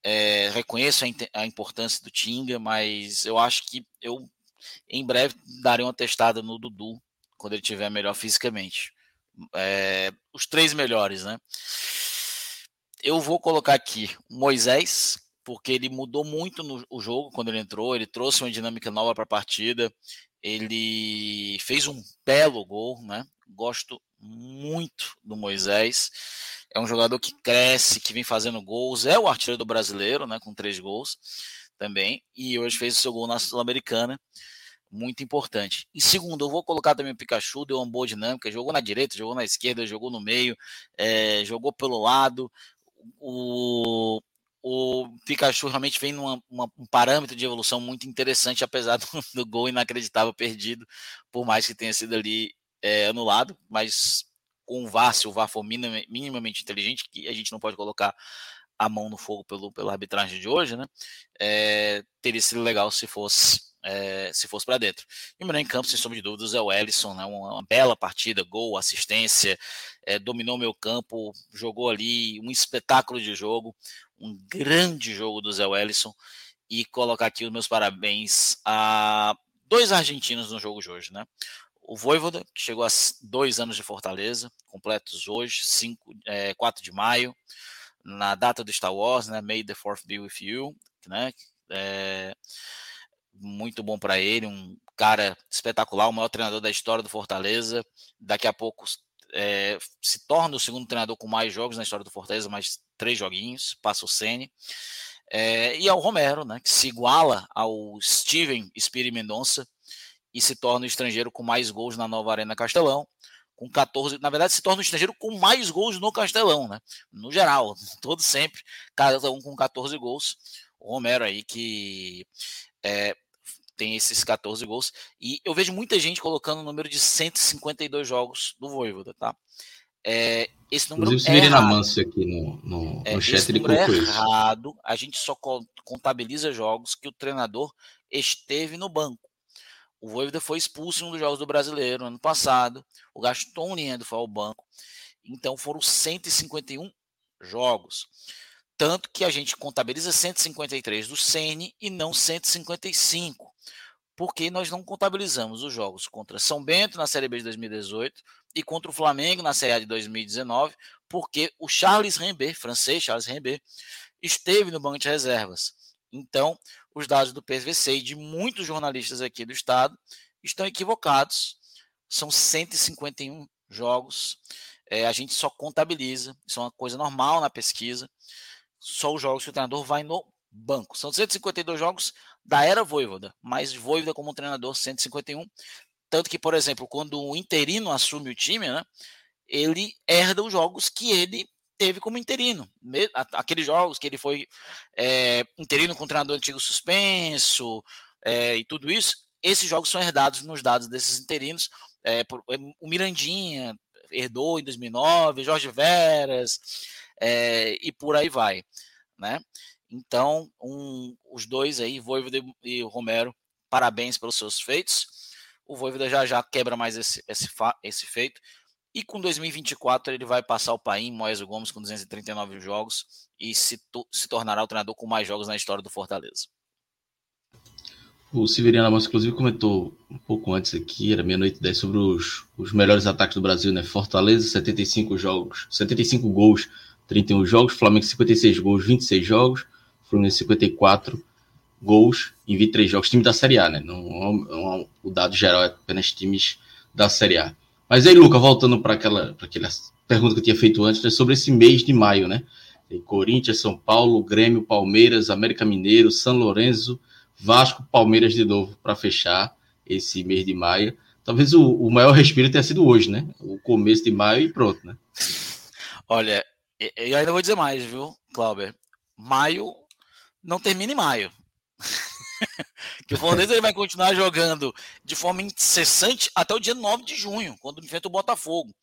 É, reconheço a, a, importância do Tinga, mas eu acho que eu em breve darei uma testada no Dudu quando ele estiver melhor fisicamente. É, os três melhores, né? Eu vou colocar aqui Moisés, porque ele mudou muito no o jogo quando ele entrou, ele trouxe uma dinâmica nova para a partida, ele fez um belo gol, né? Gosto muito do Moisés. É um jogador que cresce, que vem fazendo gols, é o artilheiro do brasileiro, né? Com três gols também, e hoje fez o seu gol na Sul-Americana muito importante. E segundo, eu vou colocar também o Pikachu, deu uma boa dinâmica, jogou na direita, jogou na esquerda, jogou no meio, é, jogou pelo lado. O, o Pikachu realmente vem num um parâmetro de evolução muito interessante, apesar do, do, gol inacreditável perdido, por mais que tenha sido ali é, anulado, mas com o VAR, se o VAR for minimamente, minimamente inteligente, que a gente não pode colocar a mão no fogo pelo, pela arbitragem de hoje, né? É, teria sido legal se fosse é, se fosse para dentro. E o melhor em campo, sem sombra de dúvidas, é o Ellison, né? uma, uma bela partida, gol, assistência, é, dominou meu campo, jogou ali um espetáculo de jogo, um grande jogo do Zé Wellison. E colocar aqui os meus parabéns a dois argentinos no jogo de hoje, né? O Voivoda, que chegou a dois anos de Fortaleza, completos hoje, 5, é, 4 de maio, na data do Star Wars, né? May the Fourth be with you, né? É, muito bom para ele, um cara espetacular, o maior treinador da história do Fortaleza. Daqui a pouco é, se torna o segundo treinador com mais jogos na história do Fortaleza, mais três joguinhos, passa o Sene. É, e ao Romero, né, que se iguala ao Steven Spiri Mendonça e se torna o estrangeiro com mais gols na nova Arena Castelão, com 14, na verdade se torna o estrangeiro com mais gols no Castelão, né? No geral, todo sempre, cada um com 14 gols. O Romero aí que é, tem esses 14 gols. E eu vejo muita gente colocando o número de 152 jogos do Voivoda, tá? É, esse número Inclusive, é errado. Manso aqui no, no, é, no chat, ele é errado. A gente só contabiliza jogos que o treinador esteve no banco. O Voivoda foi expulso em um dos jogos do Brasileiro ano passado. O Gaston Liendo foi ao banco. Então foram 151 jogos. Tanto que a gente contabiliza 153 do Sene e não 155 porque nós não contabilizamos os jogos contra São Bento na Série B de 2018 e contra o Flamengo na Série A de 2019, porque o Charles Rembert, francês Charles Rembert, esteve no banco de reservas. Então, os dados do PVC e de muitos jornalistas aqui do estado estão equivocados. São 151 jogos. É, a gente só contabiliza, isso é uma coisa normal na pesquisa. Só os jogos que o treinador vai no banco. São 152 jogos da era Voivoda, mas Voivoda como treinador 151. Tanto que, por exemplo, quando o interino assume o time, né, ele herda os jogos que ele teve como interino. Aqueles jogos que ele foi é, interino com o treinador antigo suspenso é, e tudo isso, esses jogos são herdados nos dados desses interinos. É, por, é, o Mirandinha herdou em 2009, Jorge Veras, é, e por aí vai. Né? Então, um, os dois aí, Voivoda e Romero, parabéns pelos seus feitos. O Voivoda já já quebra mais esse, esse, esse feito. E com 2024 ele vai passar o Paim, Moésio Gomes com 239 jogos e se, se tornará o treinador com mais jogos na história do Fortaleza. O Severiano Amos, inclusive, comentou um pouco antes aqui, era meia-noite 10, sobre os, os melhores ataques do Brasil, né? Fortaleza, 75 jogos, 75 gols, 31 jogos, Flamengo 56 gols, 26 jogos, Fluminense 54, gols em 23 jogos, time da Série A, né? Não, não, é o dado geral é apenas times da Série A. Mas aí, Luca, voltando para aquela, aquela pergunta que eu tinha feito antes, né, sobre esse mês de maio, né? Tem Corinthians, São Paulo, Grêmio, Palmeiras, América Mineiro, São Lourenço, Vasco, Palmeiras de novo para fechar esse mês de maio. Talvez o, o maior respiro tenha sido hoje, né? O começo de maio e pronto, né? Olha, eu ainda vou dizer mais, viu, Clauber? Maio não termina em maio. que o Fortaleza ele vai continuar jogando de forma incessante até o dia 9 de junho, quando enfrenta o Botafogo.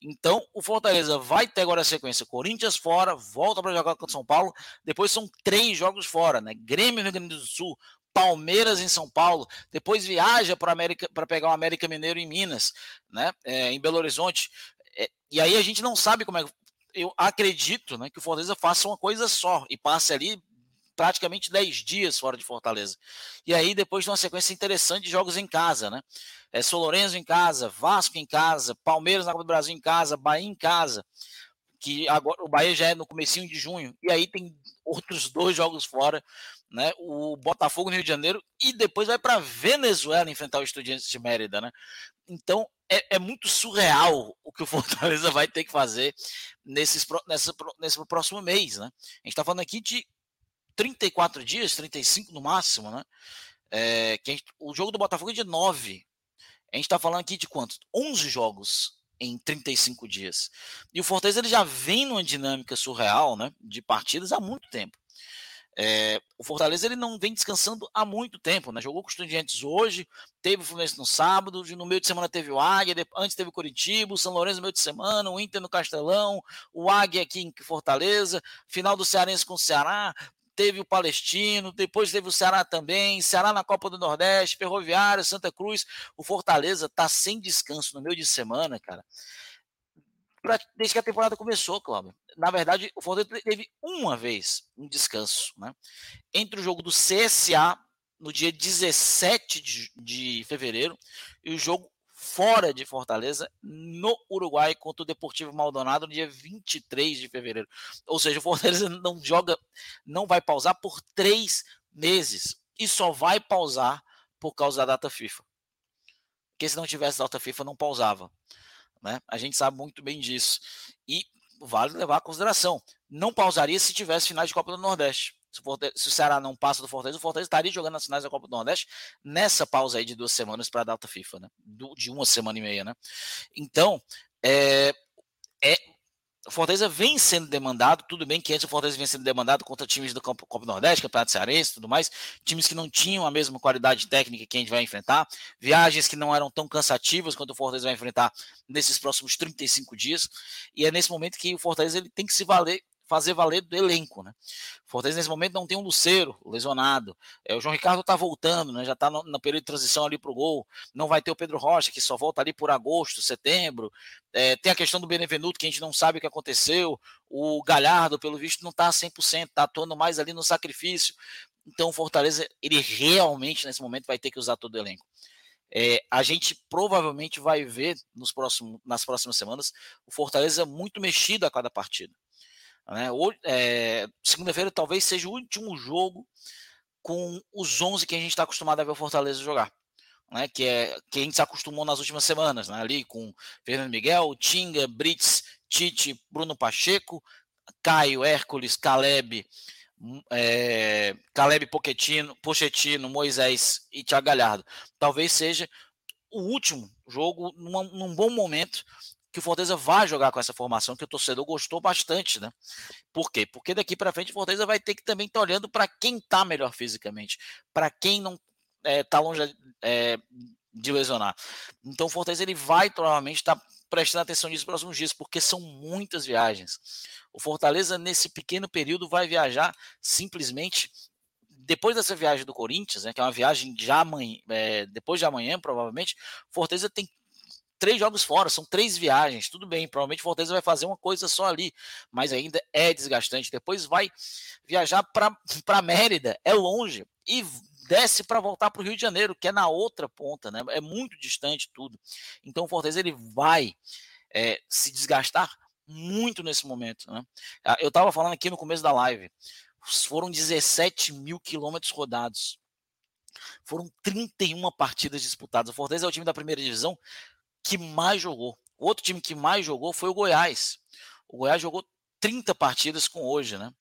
Então, o Fortaleza vai ter agora a sequência: Corinthians fora, volta para jogar contra São Paulo. Depois são três jogos fora, né? Grêmio Rio Grande do Sul, Palmeiras em São Paulo, depois viaja para América para pegar o América Mineiro em Minas, né? É, em Belo Horizonte. É, e aí a gente não sabe como é. Eu acredito, né, que o Fortaleza faça uma coisa só e passe ali praticamente 10 dias fora de Fortaleza. E aí depois de uma sequência interessante de jogos em casa, né? É São Lourenço em casa, Vasco em casa, Palmeiras na Copa do Brasil em casa, Bahia em casa, que agora o Bahia já é no comecinho de junho. E aí tem outros dois jogos fora, né? O Botafogo no Rio de Janeiro e depois vai para Venezuela enfrentar o Estudiantes de Mérida, né? Então é, é, muito surreal o que o Fortaleza vai ter que fazer nesses, nessa, nesse próximo mês, né? A gente está falando aqui de 34 dias, 35 no máximo, né? É, que gente, o jogo do Botafogo é de 9. A gente está falando aqui de quantos? 11 jogos em 35 dias. E o Fortaleza ele já vem numa dinâmica surreal, né? De partidas há muito tempo. É, o Fortaleza ele não vem descansando há muito tempo, né? Jogou com os Estudiantes hoje, teve o Fluminense no sábado, no meio de semana teve o Águia, antes teve o Curitiba, o São Lourenço no meio de semana, o Inter no Castelão, o Águia aqui em Fortaleza, final do Cearense com o Ceará, teve o Palestino, depois teve o Ceará também, Ceará na Copa do Nordeste, Ferroviário, Santa Cruz, o Fortaleza tá sem descanso no meio de semana, cara. Desde que a temporada começou, Cláudio. Na verdade, o Fortaleza teve uma vez um descanso, né? Entre o jogo do CSA no dia 17 de, de fevereiro e o jogo fora de Fortaleza, no Uruguai, contra o Deportivo Maldonado, no dia 23 de fevereiro. Ou seja, o Fortaleza não joga, não vai pausar por três meses. E só vai pausar por causa da data FIFA. Porque se não tivesse data FIFA, não pausava. Né? A gente sabe muito bem disso. E vale levar a consideração. Não pausaria se tivesse finais de Copa do Nordeste. Se o, se o Ceará não passa do Fortaleza, o Fortaleza estaria jogando nas finais da Copa do Nordeste nessa pausa aí de duas semanas para a data FIFA, né? de uma semana e meia, né? Então, é, é, o Fortaleza vem sendo demandado, tudo bem que antes o Fortaleza vem sendo demandado contra times do Copa do Nordeste, Campeonato Cearense e tudo mais, times que não tinham a mesma qualidade técnica que a gente vai enfrentar, viagens que não eram tão cansativas quanto o Fortaleza vai enfrentar nesses próximos 35 dias, e é nesse momento que o Fortaleza ele tem que se valer fazer valer do elenco, né? Fortaleza nesse momento não tem um Luceiro lesionado. É, o João Ricardo tá voltando, né? Já tá no, no período de transição ali pro gol. Não vai ter o Pedro Rocha, que só volta ali por agosto, setembro. É, tem a questão do Benevenuto, que a gente não sabe o que aconteceu. O Galhardo, pelo visto, não tá 100%, tá atuando mais ali no sacrifício. Então o Fortaleza, ele realmente nesse momento vai ter que usar todo o elenco. É, a gente provavelmente vai ver nos próximos, nas próximas semanas o Fortaleza muito mexido a cada partida. Né? É, Segunda-feira talvez seja o último jogo com os 11 que a gente está acostumado a ver o Fortaleza jogar. Né, que é que a gente se acostumou nas últimas semanas, né, ali com Fernando Miguel, Tinga, Brits, Tite, Bruno Pacheco, Caio, Hércules, Caleb, é, Caleb Pochettino, Pochettino, Moisés e Thiago Galhardo. Talvez seja o último jogo num, num bom momento que o Fortaleza vai jogar com essa formação que o torcedor gostou bastante, né? Por quê? Porque daqui para frente o Fortaleza vai ter que também estar tá olhando para quem está melhor fisicamente, para quem não está é, longe é, de lesionar. Então o Fortaleza ele vai provavelmente estar tá prestando atenção nisso nos próximos dias, porque são muitas viagens. O Fortaleza nesse pequeno período vai viajar simplesmente depois dessa viagem do Corinthians, né, que é uma viagem já amanhã, é, depois de amanhã, provavelmente, Fortaleza tem três jogos fora, são três viagens, tudo bem, provavelmente o Fortaleza vai fazer uma coisa só ali, mas ainda é desgastante. Depois vai viajar para Mérida, é longe, e desce para voltar para o Rio de Janeiro, que é na outra ponta, né? É muito distante tudo. Então o Fortaleza ele vai é, se desgastar muito nesse momento. Né? Ah, eu estava falando aqui no começo da live. foram 17 mil quilômetros rodados. Foram 31 partidas disputadas. O Fortaleza é o time da primeira divisão que mais jogou. O outro time que mais jogou foi o Goiás. O Goiás jogou 30 partidas com hoje, né?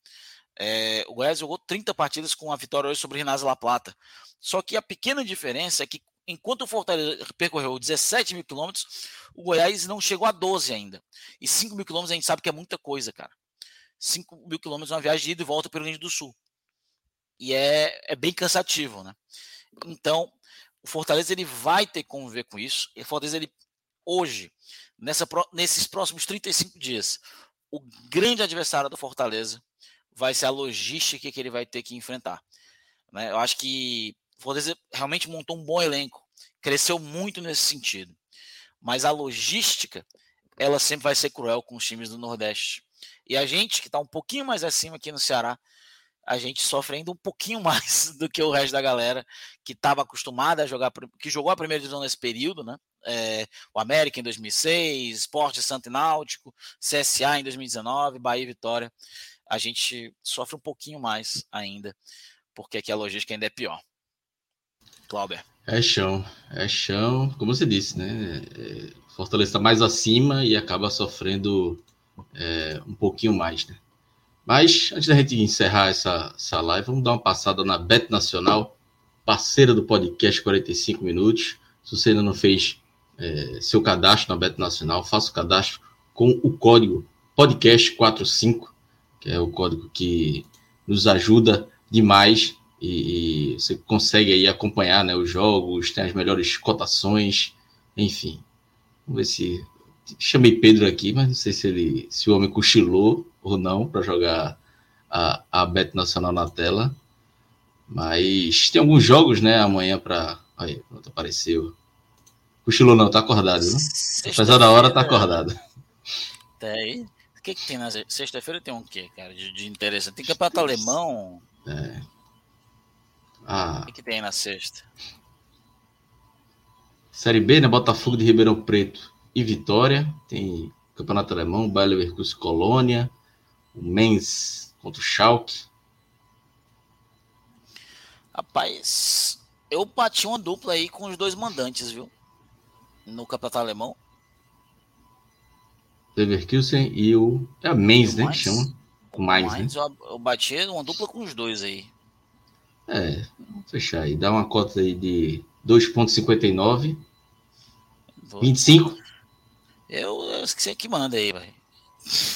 É, o Goiás jogou 30 partidas com a vitória hoje sobre o Rinazzi La Plata. Só que a pequena diferença é que enquanto o Fortaleza percorreu 17 mil quilômetros, o Goiás não chegou a 12 ainda. E 5 mil quilômetros a gente sabe que é muita coisa, cara. 5 mil quilômetros é uma viagem de ida e volta pelo Rio Grande do Sul. E é, é bem cansativo, né? Então, o Fortaleza ele vai ter que conviver com isso. E o Fortaleza, ele, hoje, nessa, nesses próximos 35 dias, o grande adversário do Fortaleza vai ser a logística que ele vai ter que enfrentar. Né? Eu acho que o Fortaleza realmente montou um bom elenco, cresceu muito nesse sentido. Mas a logística, ela sempre vai ser cruel com os times do Nordeste. E a gente, que está um pouquinho mais acima aqui no Ceará, a gente sofre ainda um pouquinho mais do que o resto da galera que estava acostumada a jogar, que jogou a primeira divisão nesse período, né? É, o América em 2006, Esporte Santo e Náutico, CSA em 2019, Bahia e Vitória. A gente sofre um pouquinho mais ainda, porque aqui a logística ainda é pior. Clauber. É chão, é chão, como você disse, né? É, Fortaleza está mais acima e acaba sofrendo é, um pouquinho mais, né? Mas antes da gente encerrar essa, essa live, vamos dar uma passada na Bet Nacional, parceira do podcast 45 Minutos. Se você ainda não fez é, seu cadastro na Bet Nacional, faça o cadastro com o código podcast45, que é o código que nos ajuda demais e, e você consegue aí acompanhar né, os jogos, tem as melhores cotações, enfim. Vamos ver se chamei Pedro aqui, mas não sei se ele se o homem cochilou ou não para jogar a, a Bet Nacional na tela. Mas tem alguns jogos, né, amanhã para. Aí, pronto, apareceu. Cochilou não, tá acordado, viu? Apesar da hora, tá acordado. Tá aí. O que, que tem na sexta-feira? Tem um quê, cara, de, de interessante? Tem campeonato alemão. É. Ah. O que, que tem na sexta? Série B, né? Botafogo de Ribeirão Preto e Vitória. Tem Campeonato Alemão, Bayer Leverkusen Colônia, o Mainz contra o Schalke. Rapaz, eu bati uma dupla aí com os dois mandantes, viu? No campeonato alemão. Leverkusen e o. É a Mainz, né? Que chama. O Mainz, Mainz né? eu, eu bati uma dupla com os dois aí. É, vamos fechar aí. Dá uma cota aí de 2,59. 25. Eu, eu esqueci que manda aí, velho.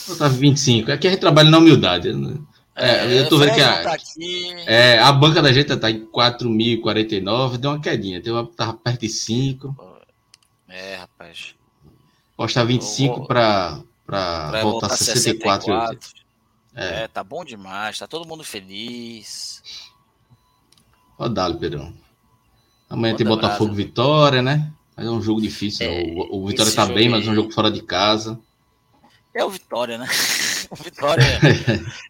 Botar 25. Aqui a gente trabalha na humildade. Né? É, é, eu tô vendo que a, tá é, a banca da gente tá em 4.049, deu uma quedinha. Tem uma, tava perto de 5. É, rapaz. Postar 25 para voltar, voltar 64. 64. É. é, tá bom demais. Tá todo mundo feliz. Rodalo, Pedrão. Amanhã tem Botafogo brasa. Vitória, né? Mas é um jogo difícil. É, o, o, Vitória tá bem, mas é um jogo fora de casa. É o Vitória, né? o Vitória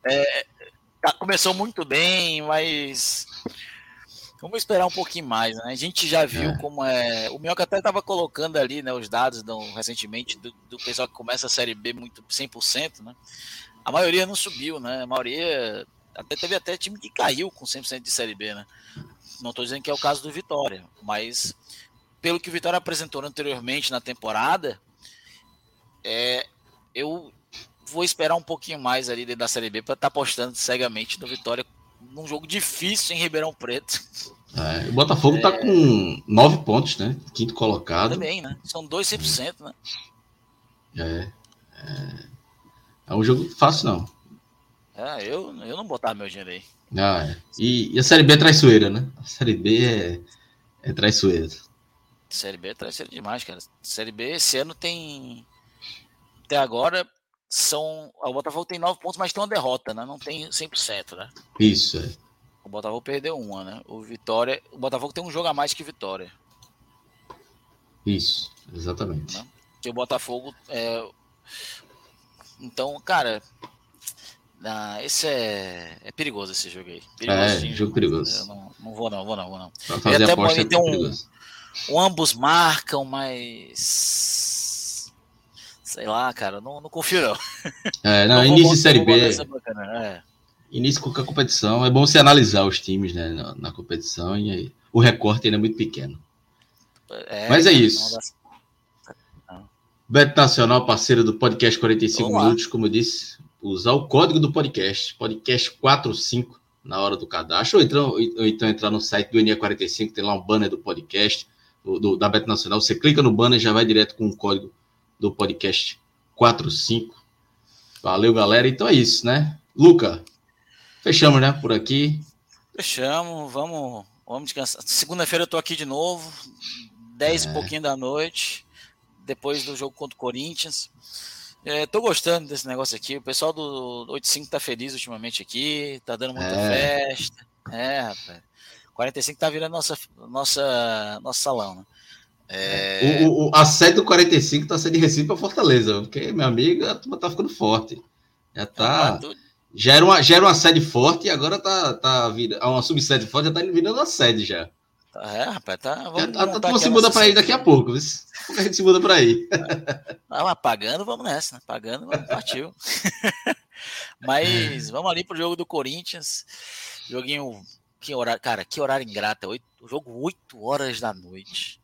é, tá, começou muito bem, mas vamos esperar um pouquinho mais, né? A gente já viu é. como é. O Minhoca até estava colocando ali, né, os dados do, recentemente do, do, pessoal que começa a Série B muito 100%, né? A maioria não subiu, né? A maioria até teve até time que caiu com 100% de Série B, né? Não estou dizendo que é o caso do Vitória, mas pelo que o Vitória apresentou anteriormente na temporada, é, eu vou esperar um pouquinho mais ali da Série B para estar tá apostando cegamente no Vitória num jogo difícil em Ribeirão Preto. É, o Botafogo está é... com nove pontos, né? Quinto colocado. Também, né? São dois 100%, né? É, é. É um jogo fácil, não. É, eu, eu não botava meu dinheiro aí. Ah, é. e, e, a Série B é traiçoeira, né? A Série B é, é traiçoeira. Série B é traiçoeira demais, cara. Série B esse ano tem. Até agora são. O Botafogo tem nove pontos, mas tem uma derrota, né? Não tem 100%, né? Isso, é. O Botafogo perdeu uma, né? O Vitória. O Botafogo tem um jogo a mais que Vitória. Isso, exatamente. Né? Que o Botafogo. É... Então, cara. Ah, esse é, é perigoso esse jogo aí. Perigoso, é, jogo perigoso. Eu não, não vou não, vou não, vou não. Pra fazer até aposta é tem um, o ambos marcam, mas. Sei lá, cara, não, não confio não. É, não, início de Série B. É. início com a competição, é bom você analisar os times né, na, na competição e aí, o recorte ainda é muito pequeno. É, Mas é isso. Beto Nacional, parceiro do podcast 45 Vamos Minutos, lá. como eu disse, usar o código do podcast, podcast 45 na hora do cadastro, ou então, ou então entrar no site do NE45, tem lá um banner do podcast, do, do, da Beto Nacional, você clica no banner e já vai direto com o código do podcast 45. Valeu, galera. Então é isso, né? Luca, fechamos, né? Por aqui. Fechamos, vamos, vamos descansar. Segunda-feira eu tô aqui de novo, 10 é. e pouquinho da noite, depois do jogo contra o Corinthians. É, tô gostando desse negócio aqui. O pessoal do 85 tá feliz ultimamente aqui, tá dando muita é. festa. É, rapaz. 45 tá virando nossa, nossa, nosso salão, né? É... O, o, a sede do 45 tá sendo de Recife para Fortaleza, porque, meu amigo, a turma tá ficando forte. Já tá. Já era, uma, já era uma sede forte e agora tá, tá virando. Uma subsede forte já tá virando uma sede já. É, rapaz, tá. Vamos já, a turma se muda para aí daqui a pouco. Como a gente se muda para aí? Mas pagando, vamos nessa, né? Pagando, partiu. mas vamos ali pro jogo do Corinthians. Joguinho. Que horário, cara, que horário ingrato. Oito, jogo 8 horas da noite.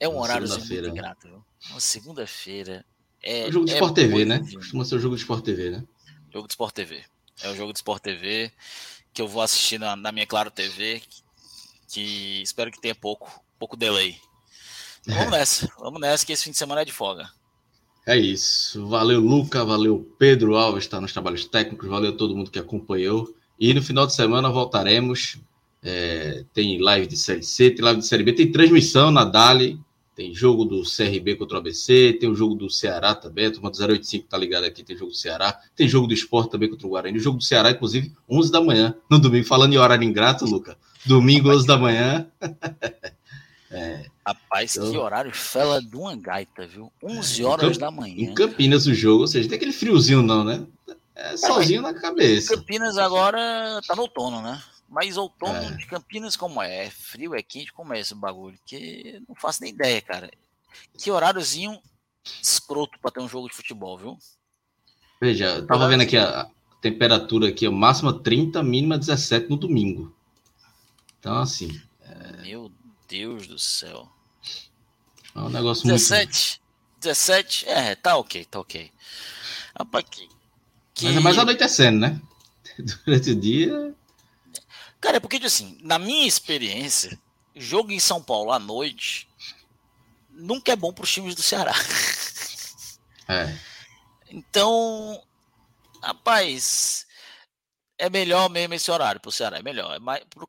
É um horário muito ingrato, viu? Uma segunda-feira. É, é o jogo de é Sport TV, né? Costuma ser o jogo de Sport TV, né? Jogo de Sport TV. É o jogo de Sport TV que eu vou assistir na, na minha Claro TV, que, que, espero que tenha pouco, pouco delay. Vamos nessa, vamos nessa, que esse fim de semana é de folga. É isso. Valeu, Luca. Valeu, Pedro Alves, está nos trabalhos técnicos. Valeu todo mundo que acompanhou. E no final de semana voltaremos. É, tem live de Série C, tem live de Série B, tem transmissão na Dali tem jogo do CRB contra o ABC, tem o jogo do Ceará também, a turma do 085 tá ligado aqui, tem jogo do Ceará, tem jogo do Esporte também contra o Guarani, o jogo do Ceará, inclusive, 11 da manhã, no domingo, falando em horário ingrato, Luca, domingo, 11 da manhã. é, Rapaz, então, que horário fela de uma gaita, viu? 11 horas Camp, da manhã. Em Campinas o jogo, ou seja, tem aquele friozinho não, né? É sozinho na cabeça. Campinas agora tá no outono, né? Mas outono é. de Campinas, como é? É frio, é quente? Como é esse bagulho? Que não faço nem ideia, cara. Que horáriozinho escroto para ter um jogo de futebol, viu? Veja, eu tava vendo aqui a temperatura aqui, a máxima 30, mínima 17 no domingo. Então, assim. É... Meu Deus do céu. É um negócio 17, muito. 17, é, tá ok, tá ok. Rapaz, que, que... Mas é mais anoitecendo, né? Durante o dia. Cara, é porque, assim, na minha experiência, jogo em São Paulo à noite nunca é bom para os times do Ceará. É. Então, rapaz, é melhor mesmo esse horário para o Ceará. É melhor. É mais, pro,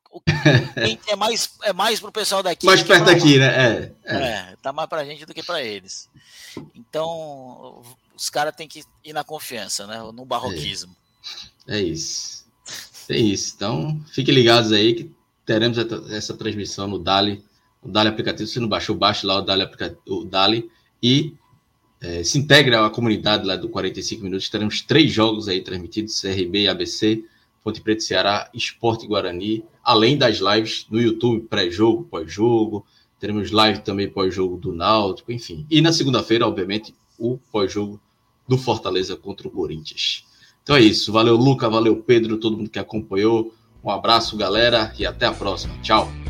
é mais, é mais para o pessoal daqui. Mais perto daqui, né? É, é. é, tá mais para a gente do que para eles. Então, os caras têm que ir na confiança, né? No barroquismo. É, é isso. É isso. Então, fiquem ligados aí que teremos essa transmissão no Dali, no Dali aplicativo. Se não baixou, baixe lá o Dali, o Dali e é, se integre à comunidade lá do 45 minutos. Teremos três jogos aí transmitidos: CRB ABC, Ponte Preta Ceará, Esporte Guarani, além das lives no YouTube, pré-jogo, pós-jogo. Teremos live também pós-jogo do Náutico, enfim. E na segunda-feira, obviamente, o pós-jogo do Fortaleza contra o Corinthians. Então é isso. Valeu, Luca. Valeu, Pedro. Todo mundo que acompanhou. Um abraço, galera. E até a próxima. Tchau.